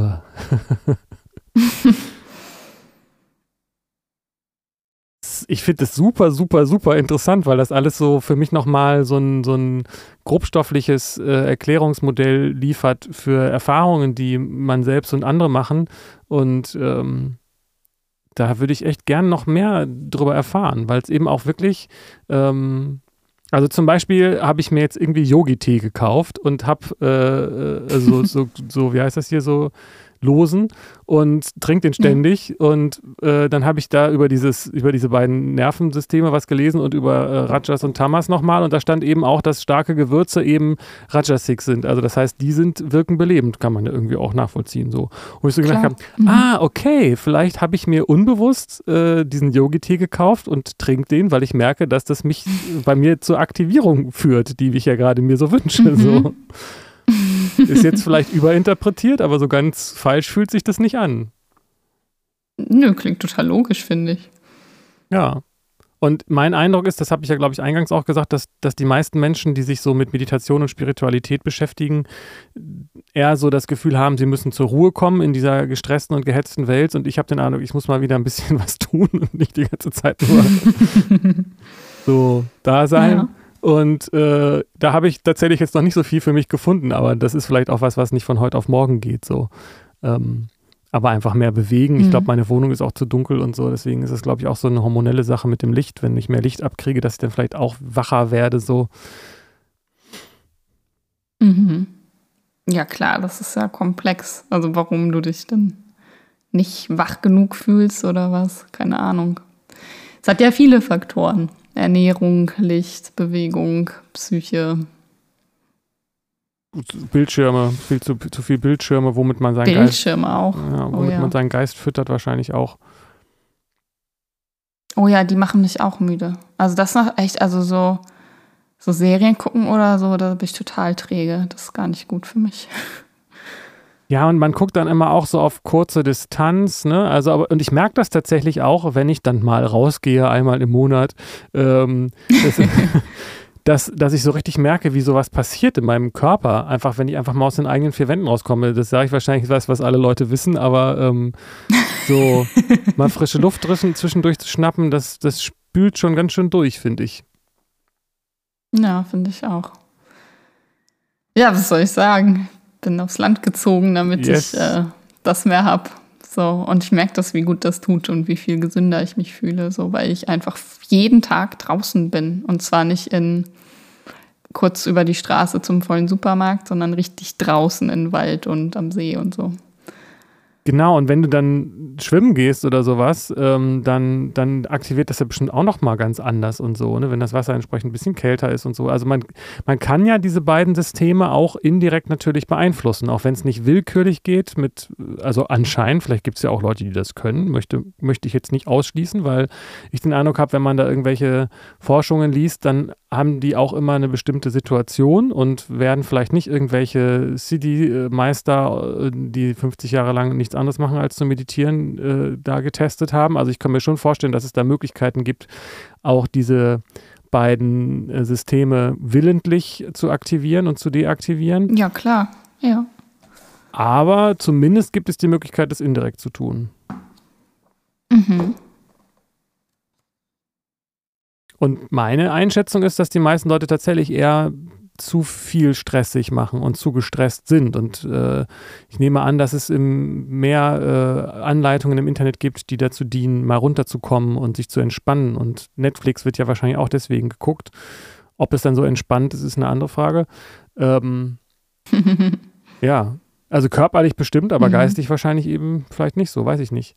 ich finde das super, super, super interessant, weil das alles so für mich nochmal so ein, so ein grobstoffliches äh, Erklärungsmodell liefert für Erfahrungen, die man selbst und andere machen. Und ähm, da würde ich echt gern noch mehr drüber erfahren, weil es eben auch wirklich ähm, Also zum Beispiel habe ich mir jetzt irgendwie Yogi-Tee gekauft und habe äh, äh, so, so, so, wie heißt das hier so, losen und trinke den ständig. Mhm. Und äh, dann habe ich da über dieses, über diese beiden Nervensysteme was gelesen und über äh, Rajas und Tamas nochmal. Und da stand eben auch, dass starke Gewürze eben Rajasik sind. Also das heißt, die sind, wirken belebend, kann man ja irgendwie auch nachvollziehen. So. Und ich so gedacht habe, mhm. ah, okay, vielleicht habe ich mir unbewusst äh, diesen Yogi-Tee gekauft und trinke den, weil ich merke, dass das mich bei mir zur Aktivierung führt, die ich ja gerade mir so wünsche. Mhm. So. Ist jetzt vielleicht überinterpretiert, aber so ganz falsch fühlt sich das nicht an. Nö, klingt total logisch, finde ich. Ja. Und mein Eindruck ist, das habe ich ja, glaube ich, eingangs auch gesagt, dass, dass die meisten Menschen, die sich so mit Meditation und Spiritualität beschäftigen, eher so das Gefühl haben, sie müssen zur Ruhe kommen in dieser gestressten und gehetzten Welt. Und ich habe den Eindruck, ich muss mal wieder ein bisschen was tun und nicht die ganze Zeit nur so da sein. Ja. Und äh, da habe ich tatsächlich jetzt noch nicht so viel für mich gefunden, aber das ist vielleicht auch was, was nicht von heute auf morgen geht. So. Ähm, aber einfach mehr bewegen. Mhm. Ich glaube, meine Wohnung ist auch zu dunkel und so. Deswegen ist es, glaube ich, auch so eine hormonelle Sache mit dem Licht. Wenn ich mehr Licht abkriege, dass ich dann vielleicht auch wacher werde. So. Mhm. Ja, klar, das ist ja komplex. Also, warum du dich dann nicht wach genug fühlst oder was? Keine Ahnung. Es hat ja viele Faktoren. Ernährung, Licht, Bewegung, Psyche. Bildschirme, viel zu, zu viel Bildschirme, womit man seinen Bildschirme Geist, auch. Ja, womit oh, ja. man seinen Geist füttert wahrscheinlich auch. Oh ja, die machen mich auch müde. Also das noch echt, also so, so Serien gucken oder so, da bin ich total träge. Das ist gar nicht gut für mich. Ja, und man guckt dann immer auch so auf kurze Distanz, ne? Also, aber, und ich merke das tatsächlich auch, wenn ich dann mal rausgehe, einmal im Monat, ähm, das, dass, dass ich so richtig merke, wie sowas passiert in meinem Körper. Einfach, wenn ich einfach mal aus den eigenen vier Wänden rauskomme. Das sage ich wahrscheinlich was, was alle Leute wissen, aber ähm, so mal frische Luft zwischendurch zu schnappen, das, das spült schon ganz schön durch, finde ich. Ja, finde ich auch. Ja, was soll ich sagen? Bin aufs Land gezogen, damit yes. ich äh, das mehr habe. So, und ich merke das, wie gut das tut und wie viel gesünder ich mich fühle, so, weil ich einfach jeden Tag draußen bin. Und zwar nicht in kurz über die Straße zum vollen Supermarkt, sondern richtig draußen im Wald und am See und so. Genau, und wenn du dann schwimmen gehst oder sowas, ähm, dann, dann aktiviert das ja bestimmt auch nochmal ganz anders und so, ne? wenn das Wasser entsprechend ein bisschen kälter ist und so. Also man, man kann ja diese beiden Systeme auch indirekt natürlich beeinflussen, auch wenn es nicht willkürlich geht, mit, also anscheinend, vielleicht gibt es ja auch Leute, die das können, möchte, möchte ich jetzt nicht ausschließen, weil ich den Eindruck habe, wenn man da irgendwelche Forschungen liest, dann haben die auch immer eine bestimmte Situation und werden vielleicht nicht irgendwelche City-Meister, äh, die 50 Jahre lang nichts anderes machen als zu meditieren, äh, da getestet haben. Also ich kann mir schon vorstellen, dass es da Möglichkeiten gibt, auch diese beiden äh, Systeme willentlich zu aktivieren und zu deaktivieren. Ja, klar, ja. Aber zumindest gibt es die Möglichkeit, das indirekt zu tun. Mhm. Und meine Einschätzung ist, dass die meisten Leute tatsächlich eher zu viel stressig machen und zu gestresst sind. Und äh, ich nehme an, dass es im mehr äh, Anleitungen im Internet gibt, die dazu dienen, mal runterzukommen und sich zu entspannen. Und Netflix wird ja wahrscheinlich auch deswegen geguckt. Ob es dann so entspannt ist, ist eine andere Frage. Ähm, ja, also körperlich bestimmt, aber mhm. geistig wahrscheinlich eben vielleicht nicht so, weiß ich nicht.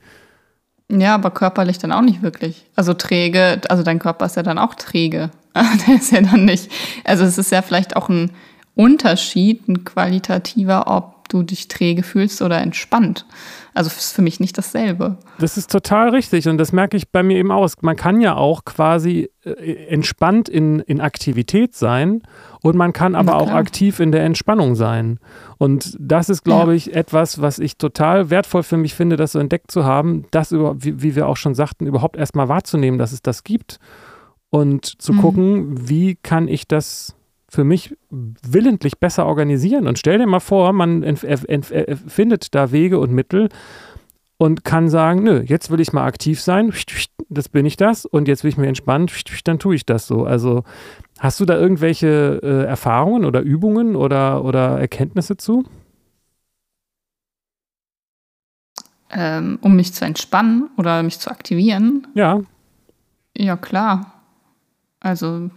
Ja, aber körperlich dann auch nicht wirklich. Also träge, also dein Körper ist ja dann auch träge. Der ist ja dann nicht. Also es ist ja vielleicht auch ein Unterschied, ein qualitativer, ob du dich träge fühlst oder entspannt. Also ist für mich nicht dasselbe. Das ist total richtig und das merke ich bei mir eben aus. Man kann ja auch quasi äh, entspannt in, in Aktivität sein und man kann aber auch aktiv in der Entspannung sein. Und das ist, glaube ja. ich, etwas, was ich total wertvoll für mich finde, das so entdeckt zu haben, das, über, wie, wie wir auch schon sagten, überhaupt erstmal wahrzunehmen, dass es das gibt und zu mhm. gucken, wie kann ich das für mich willentlich besser organisieren. Und stell dir mal vor, man findet da Wege und Mittel und kann sagen, nö, jetzt will ich mal aktiv sein, das bin ich das, und jetzt will ich mir entspannen, dann tue ich das so. Also hast du da irgendwelche äh, Erfahrungen oder Übungen oder, oder Erkenntnisse zu? Ähm, um mich zu entspannen oder mich zu aktivieren? Ja. Ja, klar. Also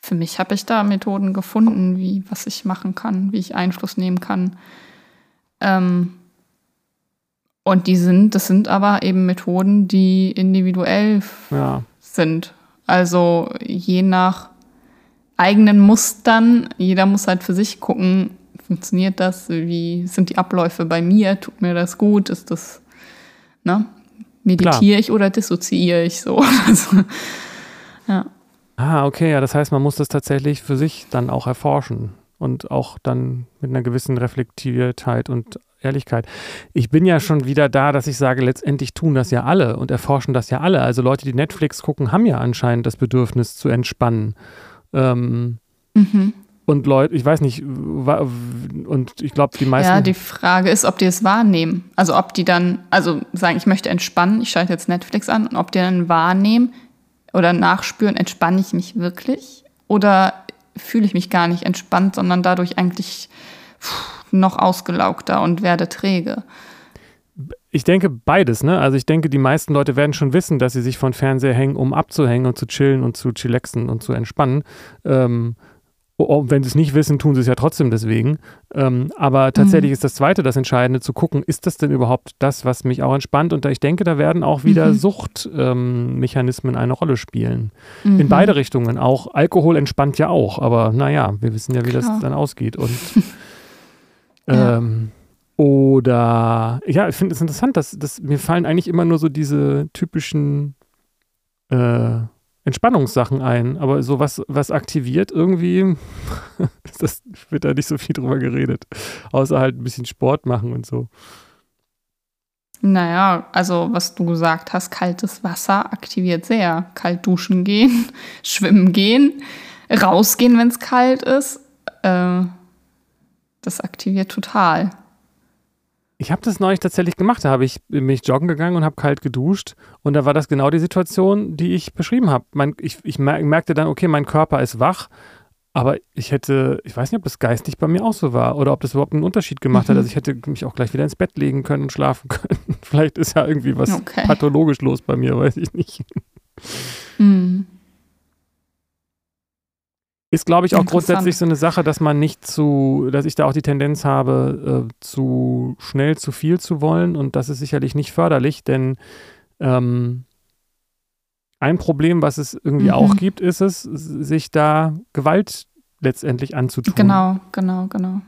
für mich habe ich da Methoden gefunden, wie was ich machen kann, wie ich Einfluss nehmen kann. Ähm, und die sind, das sind aber eben Methoden, die individuell ja. sind. Also je nach eigenen Mustern, jeder muss halt für sich gucken, funktioniert das, wie sind die Abläufe bei mir, tut mir das gut, ist das, ne? Meditiere ich oder dissoziiere ich so? Also, ja. Ah, okay, ja, das heißt, man muss das tatsächlich für sich dann auch erforschen und auch dann mit einer gewissen Reflektiertheit und Ehrlichkeit. Ich bin ja schon wieder da, dass ich sage, letztendlich tun das ja alle und erforschen das ja alle. Also Leute, die Netflix gucken, haben ja anscheinend das Bedürfnis zu entspannen. Ähm, mhm. Und Leute, ich weiß nicht, und ich glaube, die meisten. Ja, die Frage ist, ob die es wahrnehmen. Also, ob die dann, also sagen, ich möchte entspannen, ich schalte jetzt Netflix an, und ob die dann wahrnehmen oder nachspüren, entspanne ich mich wirklich? Oder fühle ich mich gar nicht entspannt, sondern dadurch eigentlich noch ausgelaugter und werde träge? Ich denke beides, ne? Also ich denke, die meisten Leute werden schon wissen, dass sie sich von Fernseher hängen, um abzuhängen und zu chillen und zu chillaxen und zu entspannen. Ähm, Oh, wenn sie es nicht wissen, tun sie es ja trotzdem deswegen. Ähm, aber tatsächlich mhm. ist das Zweite das Entscheidende, zu gucken, ist das denn überhaupt das, was mich auch entspannt? Und ich denke, da werden auch wieder mhm. Suchtmechanismen ähm, eine Rolle spielen. Mhm. In beide Richtungen. Auch Alkohol entspannt ja auch, aber naja, wir wissen ja, wie Klar. das dann ausgeht. Und ähm, oder ja, ich finde es interessant, dass, dass mir fallen eigentlich immer nur so diese typischen äh, Entspannungssachen ein, aber so was, was aktiviert irgendwie, das wird da nicht so viel drüber geredet. Außer halt ein bisschen Sport machen und so. Naja, also was du gesagt hast, kaltes Wasser aktiviert sehr. Kalt duschen gehen, schwimmen gehen, rausgehen, wenn es kalt ist. Äh, das aktiviert total. Ich habe das neulich tatsächlich gemacht. Da habe ich mich joggen gegangen und habe kalt geduscht. Und da war das genau die Situation, die ich beschrieben habe. Ich, ich merkte dann, okay, mein Körper ist wach. Aber ich hätte, ich weiß nicht, ob das geistig bei mir auch so war oder ob das überhaupt einen Unterschied gemacht mhm. hat. Also ich hätte mich auch gleich wieder ins Bett legen können und schlafen können. Vielleicht ist ja irgendwie was okay. pathologisch los bei mir, weiß ich nicht. Mhm. Ist, glaube ich, auch grundsätzlich so eine Sache, dass man nicht zu, dass ich da auch die Tendenz habe, äh, zu schnell zu viel zu wollen und das ist sicherlich nicht förderlich, denn ähm, ein Problem, was es irgendwie mhm. auch gibt, ist es, sich da Gewalt letztendlich anzutun. Genau, genau, genau.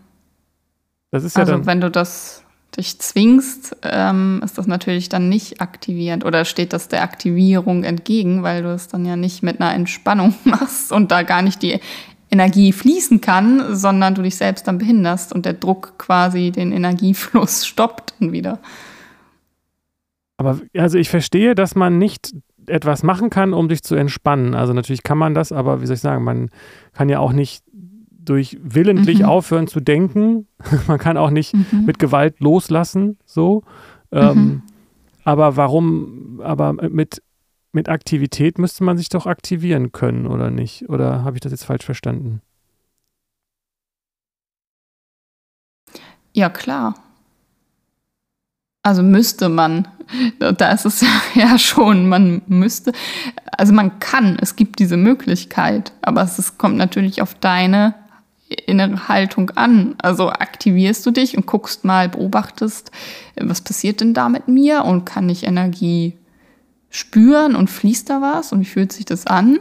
Das ist ja also, dann, wenn du das dich zwingst, ähm, ist das natürlich dann nicht aktivierend oder steht das der Aktivierung entgegen, weil du es dann ja nicht mit einer Entspannung machst und da gar nicht die Energie fließen kann, sondern du dich selbst dann behinderst und der Druck quasi den Energiefluss stoppt dann wieder. Aber also ich verstehe, dass man nicht etwas machen kann, um dich zu entspannen. Also natürlich kann man das, aber wie soll ich sagen, man kann ja auch nicht durch willentlich mhm. aufhören zu denken. Man kann auch nicht mhm. mit Gewalt loslassen, so. Ähm, mhm. Aber warum, aber mit, mit Aktivität müsste man sich doch aktivieren können, oder nicht? Oder habe ich das jetzt falsch verstanden? Ja, klar. Also müsste man. Da ist es ja schon, man müsste. Also man kann, es gibt diese Möglichkeit, aber es, es kommt natürlich auf deine innere Haltung an. Also aktivierst du dich und guckst mal, beobachtest, was passiert denn da mit mir und kann ich Energie spüren und fließt da was und wie fühlt sich das an?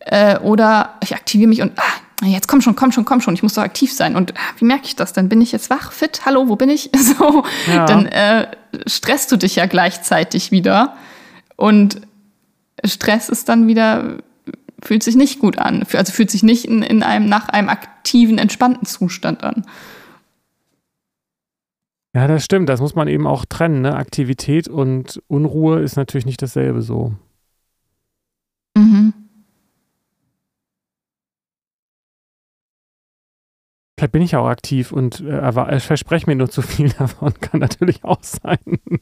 Äh, oder ich aktiviere mich und ah, jetzt komm schon, komm schon, komm schon, ich muss doch aktiv sein. Und ah, wie merke ich das? Dann bin ich jetzt wach, fit, hallo, wo bin ich? So, ja. dann äh, stresst du dich ja gleichzeitig wieder. Und Stress ist dann wieder fühlt sich nicht gut an. Also fühlt sich nicht in, in einem, nach einem aktiven, entspannten Zustand an. Ja, das stimmt. Das muss man eben auch trennen. Ne? Aktivität und Unruhe ist natürlich nicht dasselbe so. Mhm. Vielleicht bin ich auch aktiv und äh, verspreche mir nur zu viel davon. Kann natürlich auch sein,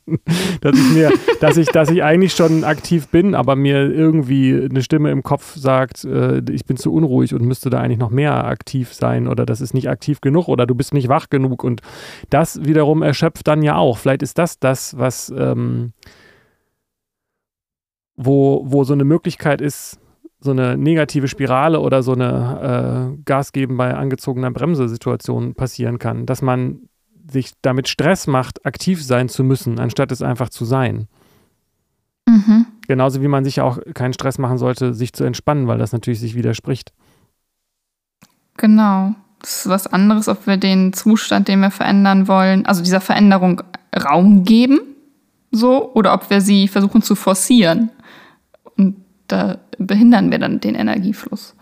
dass ich mir, dass ich, dass ich eigentlich schon aktiv bin, aber mir irgendwie eine Stimme im Kopf sagt, äh, ich bin zu unruhig und müsste da eigentlich noch mehr aktiv sein oder das ist nicht aktiv genug oder du bist nicht wach genug und das wiederum erschöpft dann ja auch. Vielleicht ist das das, was ähm, wo, wo so eine Möglichkeit ist, so eine negative Spirale oder so eine äh, Gas geben bei angezogener Bremse-Situation passieren kann, dass man sich damit Stress macht, aktiv sein zu müssen, anstatt es einfach zu sein. Mhm. Genauso wie man sich auch keinen Stress machen sollte, sich zu entspannen, weil das natürlich sich widerspricht. Genau. Das ist was anderes, ob wir den Zustand, den wir verändern wollen, also dieser Veränderung Raum geben, so, oder ob wir sie versuchen zu forcieren. Da behindern wir dann den Energiefluss.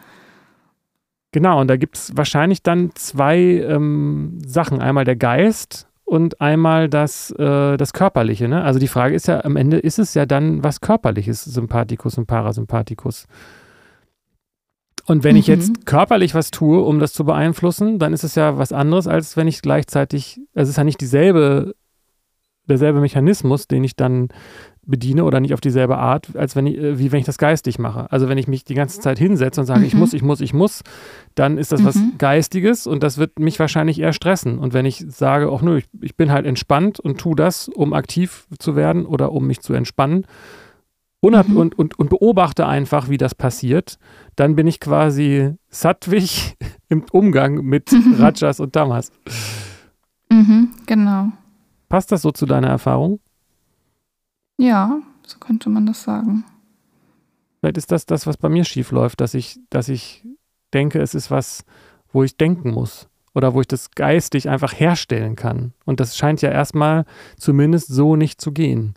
Genau, und da gibt es wahrscheinlich dann zwei ähm, Sachen. Einmal der Geist und einmal das, äh, das Körperliche. Ne? Also die Frage ist ja, am Ende ist es ja dann was Körperliches, Sympathikus und Parasympathikus. Und wenn mhm. ich jetzt körperlich was tue, um das zu beeinflussen, dann ist es ja was anderes, als wenn ich gleichzeitig, es ist ja nicht dieselbe, derselbe Mechanismus, den ich dann bediene oder nicht auf dieselbe Art, als wenn ich, äh, wie wenn ich das geistig mache. Also wenn ich mich die ganze Zeit hinsetze und sage, mhm. ich muss, ich muss, ich muss, dann ist das mhm. was Geistiges und das wird mich wahrscheinlich eher stressen. Und wenn ich sage, ach nö, ich, ich bin halt entspannt und tue das, um aktiv zu werden oder um mich zu entspannen mhm. und, und, und beobachte einfach, wie das passiert, dann bin ich quasi sattwig im Umgang mit Rajas und Tamas. Mhm, genau. Passt das so zu deiner Erfahrung? Ja, so könnte man das sagen. Vielleicht ist das das, was bei mir schief läuft, dass ich, dass ich denke, es ist was, wo ich denken muss oder wo ich das geistig einfach herstellen kann. Und das scheint ja erstmal zumindest so nicht zu gehen.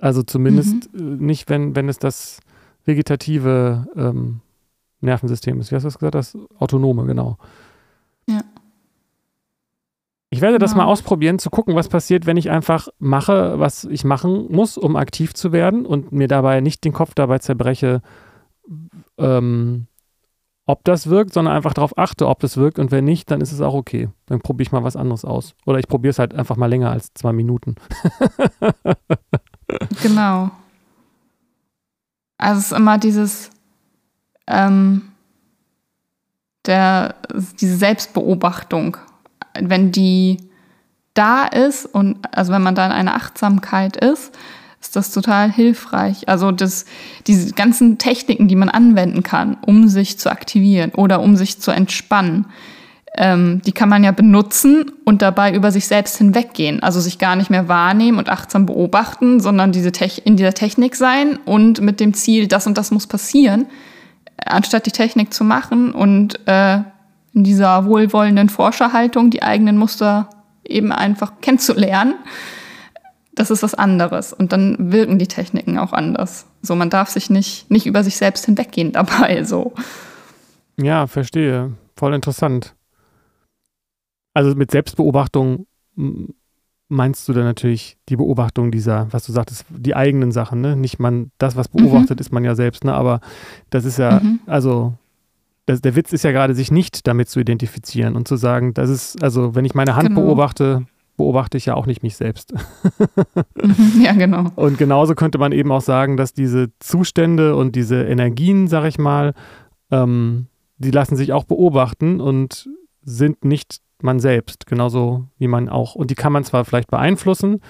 Also zumindest mhm. Äh, nicht, wenn, wenn es das vegetative ähm, Nervensystem ist. Wie hast du das gesagt? Das autonome, genau. Ja. Ich werde das mal ausprobieren, zu gucken, was passiert, wenn ich einfach mache, was ich machen muss, um aktiv zu werden und mir dabei nicht den Kopf dabei zerbreche, ähm, ob das wirkt, sondern einfach darauf achte, ob das wirkt und wenn nicht, dann ist es auch okay. Dann probiere ich mal was anderes aus. Oder ich probiere es halt einfach mal länger als zwei Minuten. genau. Also es ist immer dieses, ähm, der, diese Selbstbeobachtung wenn die da ist und also wenn man da in einer Achtsamkeit ist, ist das total hilfreich. Also das, diese ganzen Techniken, die man anwenden kann, um sich zu aktivieren oder um sich zu entspannen, ähm, die kann man ja benutzen und dabei über sich selbst hinweggehen. Also sich gar nicht mehr wahrnehmen und achtsam beobachten, sondern diese in dieser Technik sein und mit dem Ziel, das und das muss passieren, anstatt die Technik zu machen und äh, in dieser wohlwollenden Forscherhaltung die eigenen Muster eben einfach kennenzulernen, das ist was anderes. Und dann wirken die Techniken auch anders. So, man darf sich nicht, nicht über sich selbst hinweggehen dabei, so. Ja, verstehe. Voll interessant. Also mit Selbstbeobachtung meinst du dann natürlich die Beobachtung dieser, was du sagtest, die eigenen Sachen, ne? Nicht man, das, was beobachtet, mhm. ist man ja selbst, ne? Aber das ist ja, mhm. also das, der Witz ist ja gerade, sich nicht damit zu identifizieren und zu sagen, das ist, also wenn ich meine Hand genau. beobachte, beobachte ich ja auch nicht mich selbst. Mhm, ja, genau. Und genauso könnte man eben auch sagen, dass diese Zustände und diese Energien, sag ich mal, ähm, die lassen sich auch beobachten und sind nicht man selbst, genauso wie man auch, und die kann man zwar vielleicht beeinflussen,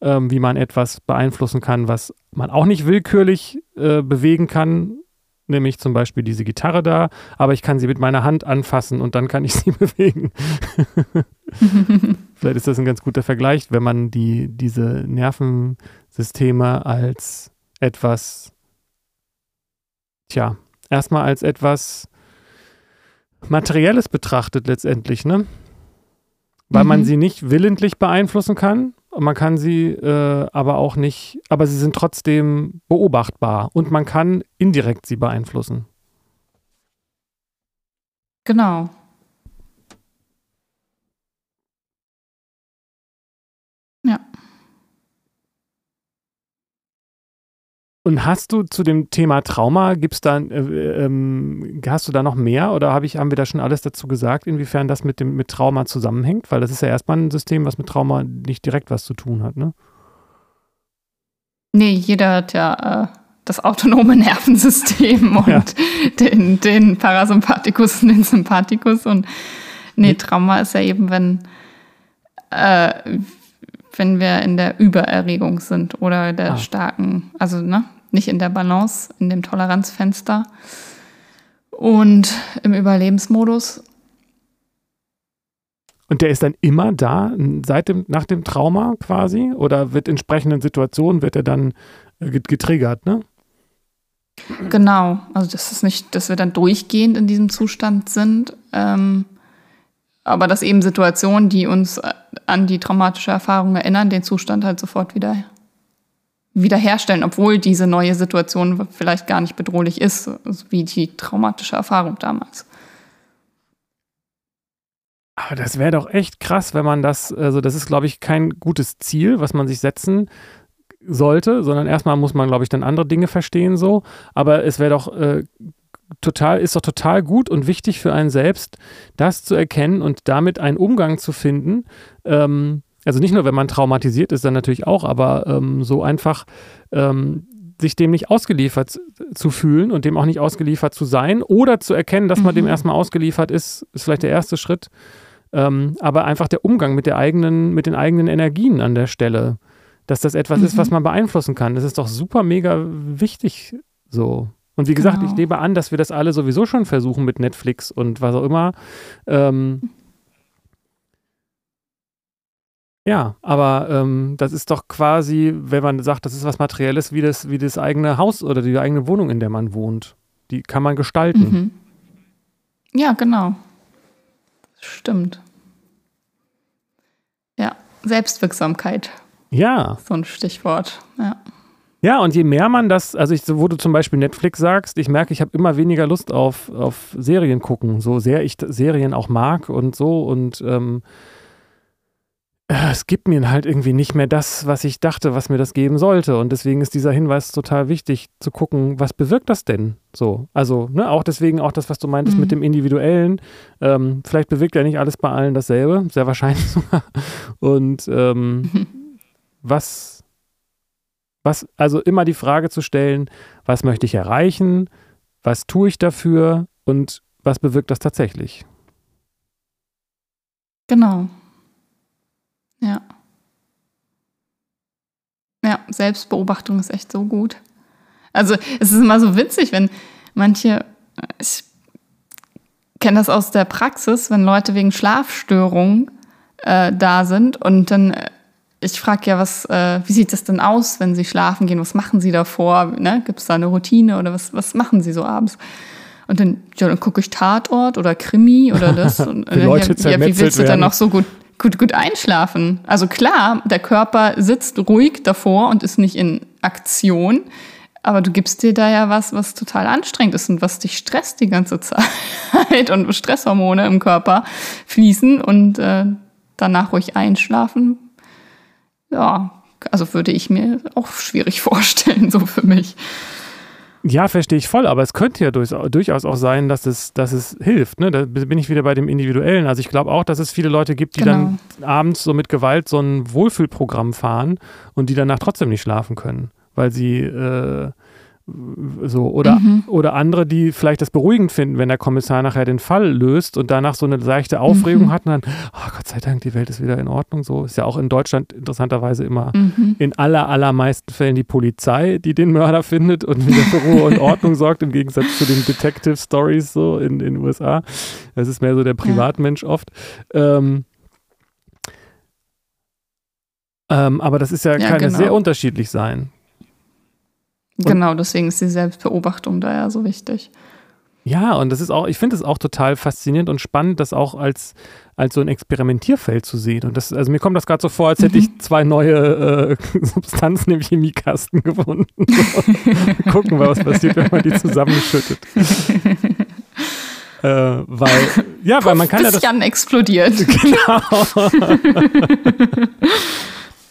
ähm, wie man etwas beeinflussen kann, was man auch nicht willkürlich äh, bewegen kann, nämlich zum Beispiel diese Gitarre da, aber ich kann sie mit meiner Hand anfassen und dann kann ich sie bewegen. Vielleicht ist das ein ganz guter Vergleich, wenn man die, diese Nervensysteme als etwas, tja, erstmal als etwas Materielles betrachtet letztendlich, ne? Weil mhm. man sie nicht willentlich beeinflussen kann, man kann sie äh, aber auch nicht, aber sie sind trotzdem beobachtbar und man kann indirekt sie beeinflussen. Genau. Ja. Und hast du zu dem Thema Trauma, gibt's da, äh, ähm, hast du da noch mehr oder hab ich, haben wir da schon alles dazu gesagt, inwiefern das mit dem mit Trauma zusammenhängt? Weil das ist ja erstmal ein System, was mit Trauma nicht direkt was zu tun hat, ne? Nee, jeder hat ja äh, das autonome Nervensystem und ja. den, den Parasympathikus und den Sympathikus. Und nee, Trauma ist ja eben, wenn, äh, wenn wir in der Übererregung sind oder der ah. starken, also ne, nicht in der Balance, in dem Toleranzfenster und im Überlebensmodus. Und der ist dann immer da, seit dem, nach dem Trauma quasi? Oder wird in entsprechenden Situationen, wird er dann äh, getriggert, ne? Genau, also das ist nicht, dass wir dann durchgehend in diesem Zustand sind, ähm, aber dass eben Situationen, die uns äh, an die traumatische Erfahrung erinnern, den Zustand halt sofort wieder wiederherstellen, obwohl diese neue Situation vielleicht gar nicht bedrohlich ist, wie die traumatische Erfahrung damals. Aber das wäre doch echt krass, wenn man das, also das ist, glaube ich, kein gutes Ziel, was man sich setzen sollte, sondern erstmal muss man, glaube ich, dann andere Dinge verstehen so. Aber es wäre doch äh, total, ist doch total gut und wichtig für einen selbst, das zu erkennen und damit einen Umgang zu finden, ähm, also nicht nur, wenn man traumatisiert ist, dann natürlich auch, aber ähm, so einfach ähm, sich dem nicht ausgeliefert zu fühlen und dem auch nicht ausgeliefert zu sein oder zu erkennen, dass man dem mhm. erstmal ausgeliefert ist, ist vielleicht der erste Schritt. Ähm, aber einfach der Umgang mit der eigenen, mit den eigenen Energien an der Stelle, dass das etwas mhm. ist, was mhm. man beeinflussen kann. Das ist doch super mega wichtig so. Und wie gesagt, genau. ich nehme an, dass wir das alle sowieso schon versuchen mit Netflix und was auch immer. Ähm, ja, aber ähm, das ist doch quasi, wenn man sagt, das ist was Materielles, wie das, wie das eigene Haus oder die eigene Wohnung, in der man wohnt. Die kann man gestalten. Mhm. Ja, genau. Stimmt. Ja, Selbstwirksamkeit. Ja. So ein Stichwort, ja. Ja, und je mehr man das, also ich, wo du zum Beispiel Netflix sagst, ich merke, ich habe immer weniger Lust auf, auf Serien gucken, so sehr ich Serien auch mag und so und ähm, äh, es gibt mir halt irgendwie nicht mehr das, was ich dachte, was mir das geben sollte. Und deswegen ist dieser Hinweis total wichtig, zu gucken, was bewirkt das denn so? Also, ne, auch deswegen auch das, was du meintest mhm. mit dem Individuellen. Ähm, vielleicht bewirkt ja nicht alles bei allen dasselbe, sehr wahrscheinlich sogar. Und ähm, mhm. was, was, also immer die Frage zu stellen, was möchte ich erreichen? Was tue ich dafür? Und was bewirkt das tatsächlich? Genau. Ja. Ja, Selbstbeobachtung ist echt so gut. Also es ist immer so witzig, wenn manche, ich kenne das aus der Praxis, wenn Leute wegen Schlafstörungen äh, da sind und dann, äh, ich frage ja, was, äh, wie sieht das denn aus, wenn sie schlafen gehen? Was machen sie davor? Ne? Gibt es da eine Routine oder was, was machen sie so abends? Und dann, ja, dann gucke ich Tatort oder Krimi oder das. Und, die Leute ja, wie willst du dann noch so gut gut, gut einschlafen. Also klar, der Körper sitzt ruhig davor und ist nicht in Aktion, aber du gibst dir da ja was, was total anstrengend ist und was dich stresst die ganze Zeit und Stresshormone im Körper fließen und äh, danach ruhig einschlafen. Ja, also würde ich mir auch schwierig vorstellen, so für mich. Ja, verstehe ich voll, aber es könnte ja durchaus auch sein, dass es, dass es hilft. Ne? Da bin ich wieder bei dem Individuellen. Also ich glaube auch, dass es viele Leute gibt, die genau. dann abends so mit Gewalt so ein Wohlfühlprogramm fahren und die danach trotzdem nicht schlafen können, weil sie äh, so, oder, mhm. oder andere, die vielleicht das beruhigend finden, wenn der Kommissar nachher den Fall löst und danach so eine leichte Aufregung mhm. hat und dann, oh Gott sei Dank, die Welt ist wieder in Ordnung. So ist ja auch in Deutschland interessanterweise immer mhm. in aller, allermeisten Fällen die Polizei, die den Mörder findet und wieder für Ruhe und Ordnung sorgt, im Gegensatz zu den Detective Stories so in den USA. Das ist mehr so der Privatmensch ja. oft. Ähm, ähm, aber das ist ja, ja kann genau. sehr unterschiedlich sein. Und genau, deswegen ist die Selbstbeobachtung da ja so wichtig. Ja, und das ist auch, ich finde es auch total faszinierend und spannend, das auch als, als so ein Experimentierfeld zu sehen. Und das, also mir kommt das gerade so vor, als hätte mhm. ich zwei neue äh, Substanzen im Chemiekasten gefunden. Gucken wir, was passiert, wenn man die zusammenschüttet. äh, weil, ja, Puff, weil man kann ja das. Jan explodiert. Genau.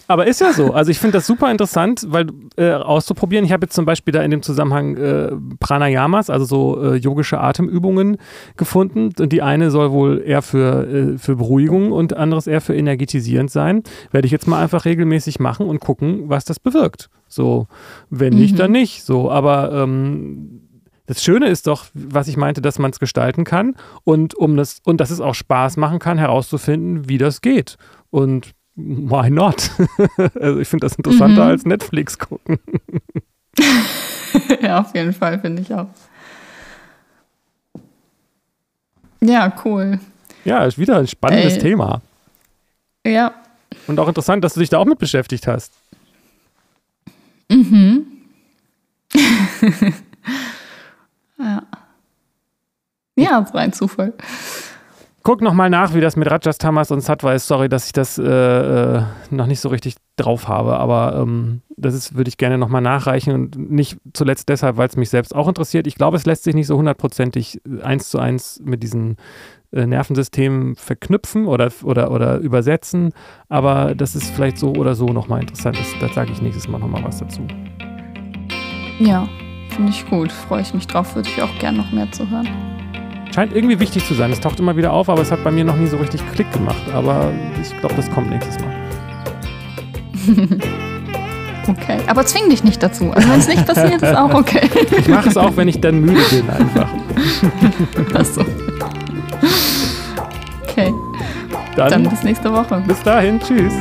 Aber ist ja so. Also ich finde das super interessant, weil äh, auszuprobieren. Ich habe jetzt zum Beispiel da in dem Zusammenhang äh, Pranayamas, also so äh, yogische Atemübungen gefunden. Und die eine soll wohl eher für, äh, für Beruhigung und anderes eher für energetisierend sein. Werde ich jetzt mal einfach regelmäßig machen und gucken, was das bewirkt. So, wenn nicht, mhm. dann nicht. So, aber ähm, das Schöne ist doch, was ich meinte, dass man es gestalten kann und um das und dass es auch Spaß machen kann, herauszufinden, wie das geht. Und why not? also ich finde das interessanter mhm. als Netflix gucken. ja, auf jeden Fall, finde ich auch. Ja, cool. Ja, ist wieder ein spannendes Ey. Thema. Ja. Und auch interessant, dass du dich da auch mit beschäftigt hast. Mhm. ja. Ja, rein Zufall. Guck nochmal nach, wie das mit Rajas Tamas und Satwa ist. Sorry, dass ich das äh, äh, noch nicht so richtig drauf habe, aber ähm, das würde ich gerne nochmal nachreichen und nicht zuletzt deshalb, weil es mich selbst auch interessiert. Ich glaube, es lässt sich nicht so hundertprozentig eins zu eins mit diesen äh, Nervensystemen verknüpfen oder, oder, oder übersetzen, aber das ist vielleicht so oder so nochmal interessant. Das, da sage ich nächstes Mal nochmal was dazu. Ja, finde ich gut. Freue ich mich drauf. Würde ich auch gern noch mehr zu hören. Scheint irgendwie wichtig zu sein. Es taucht immer wieder auf, aber es hat bei mir noch nie so richtig Klick gemacht. Aber ich glaube, das kommt nächstes Mal. Okay, aber zwing dich nicht dazu. Also wenn es nicht passiert, ist auch okay. Ich mache es auch, wenn ich dann müde bin, einfach. Achso. Okay, Dann, dann bis nächste Woche. bis dahin. Tschüss.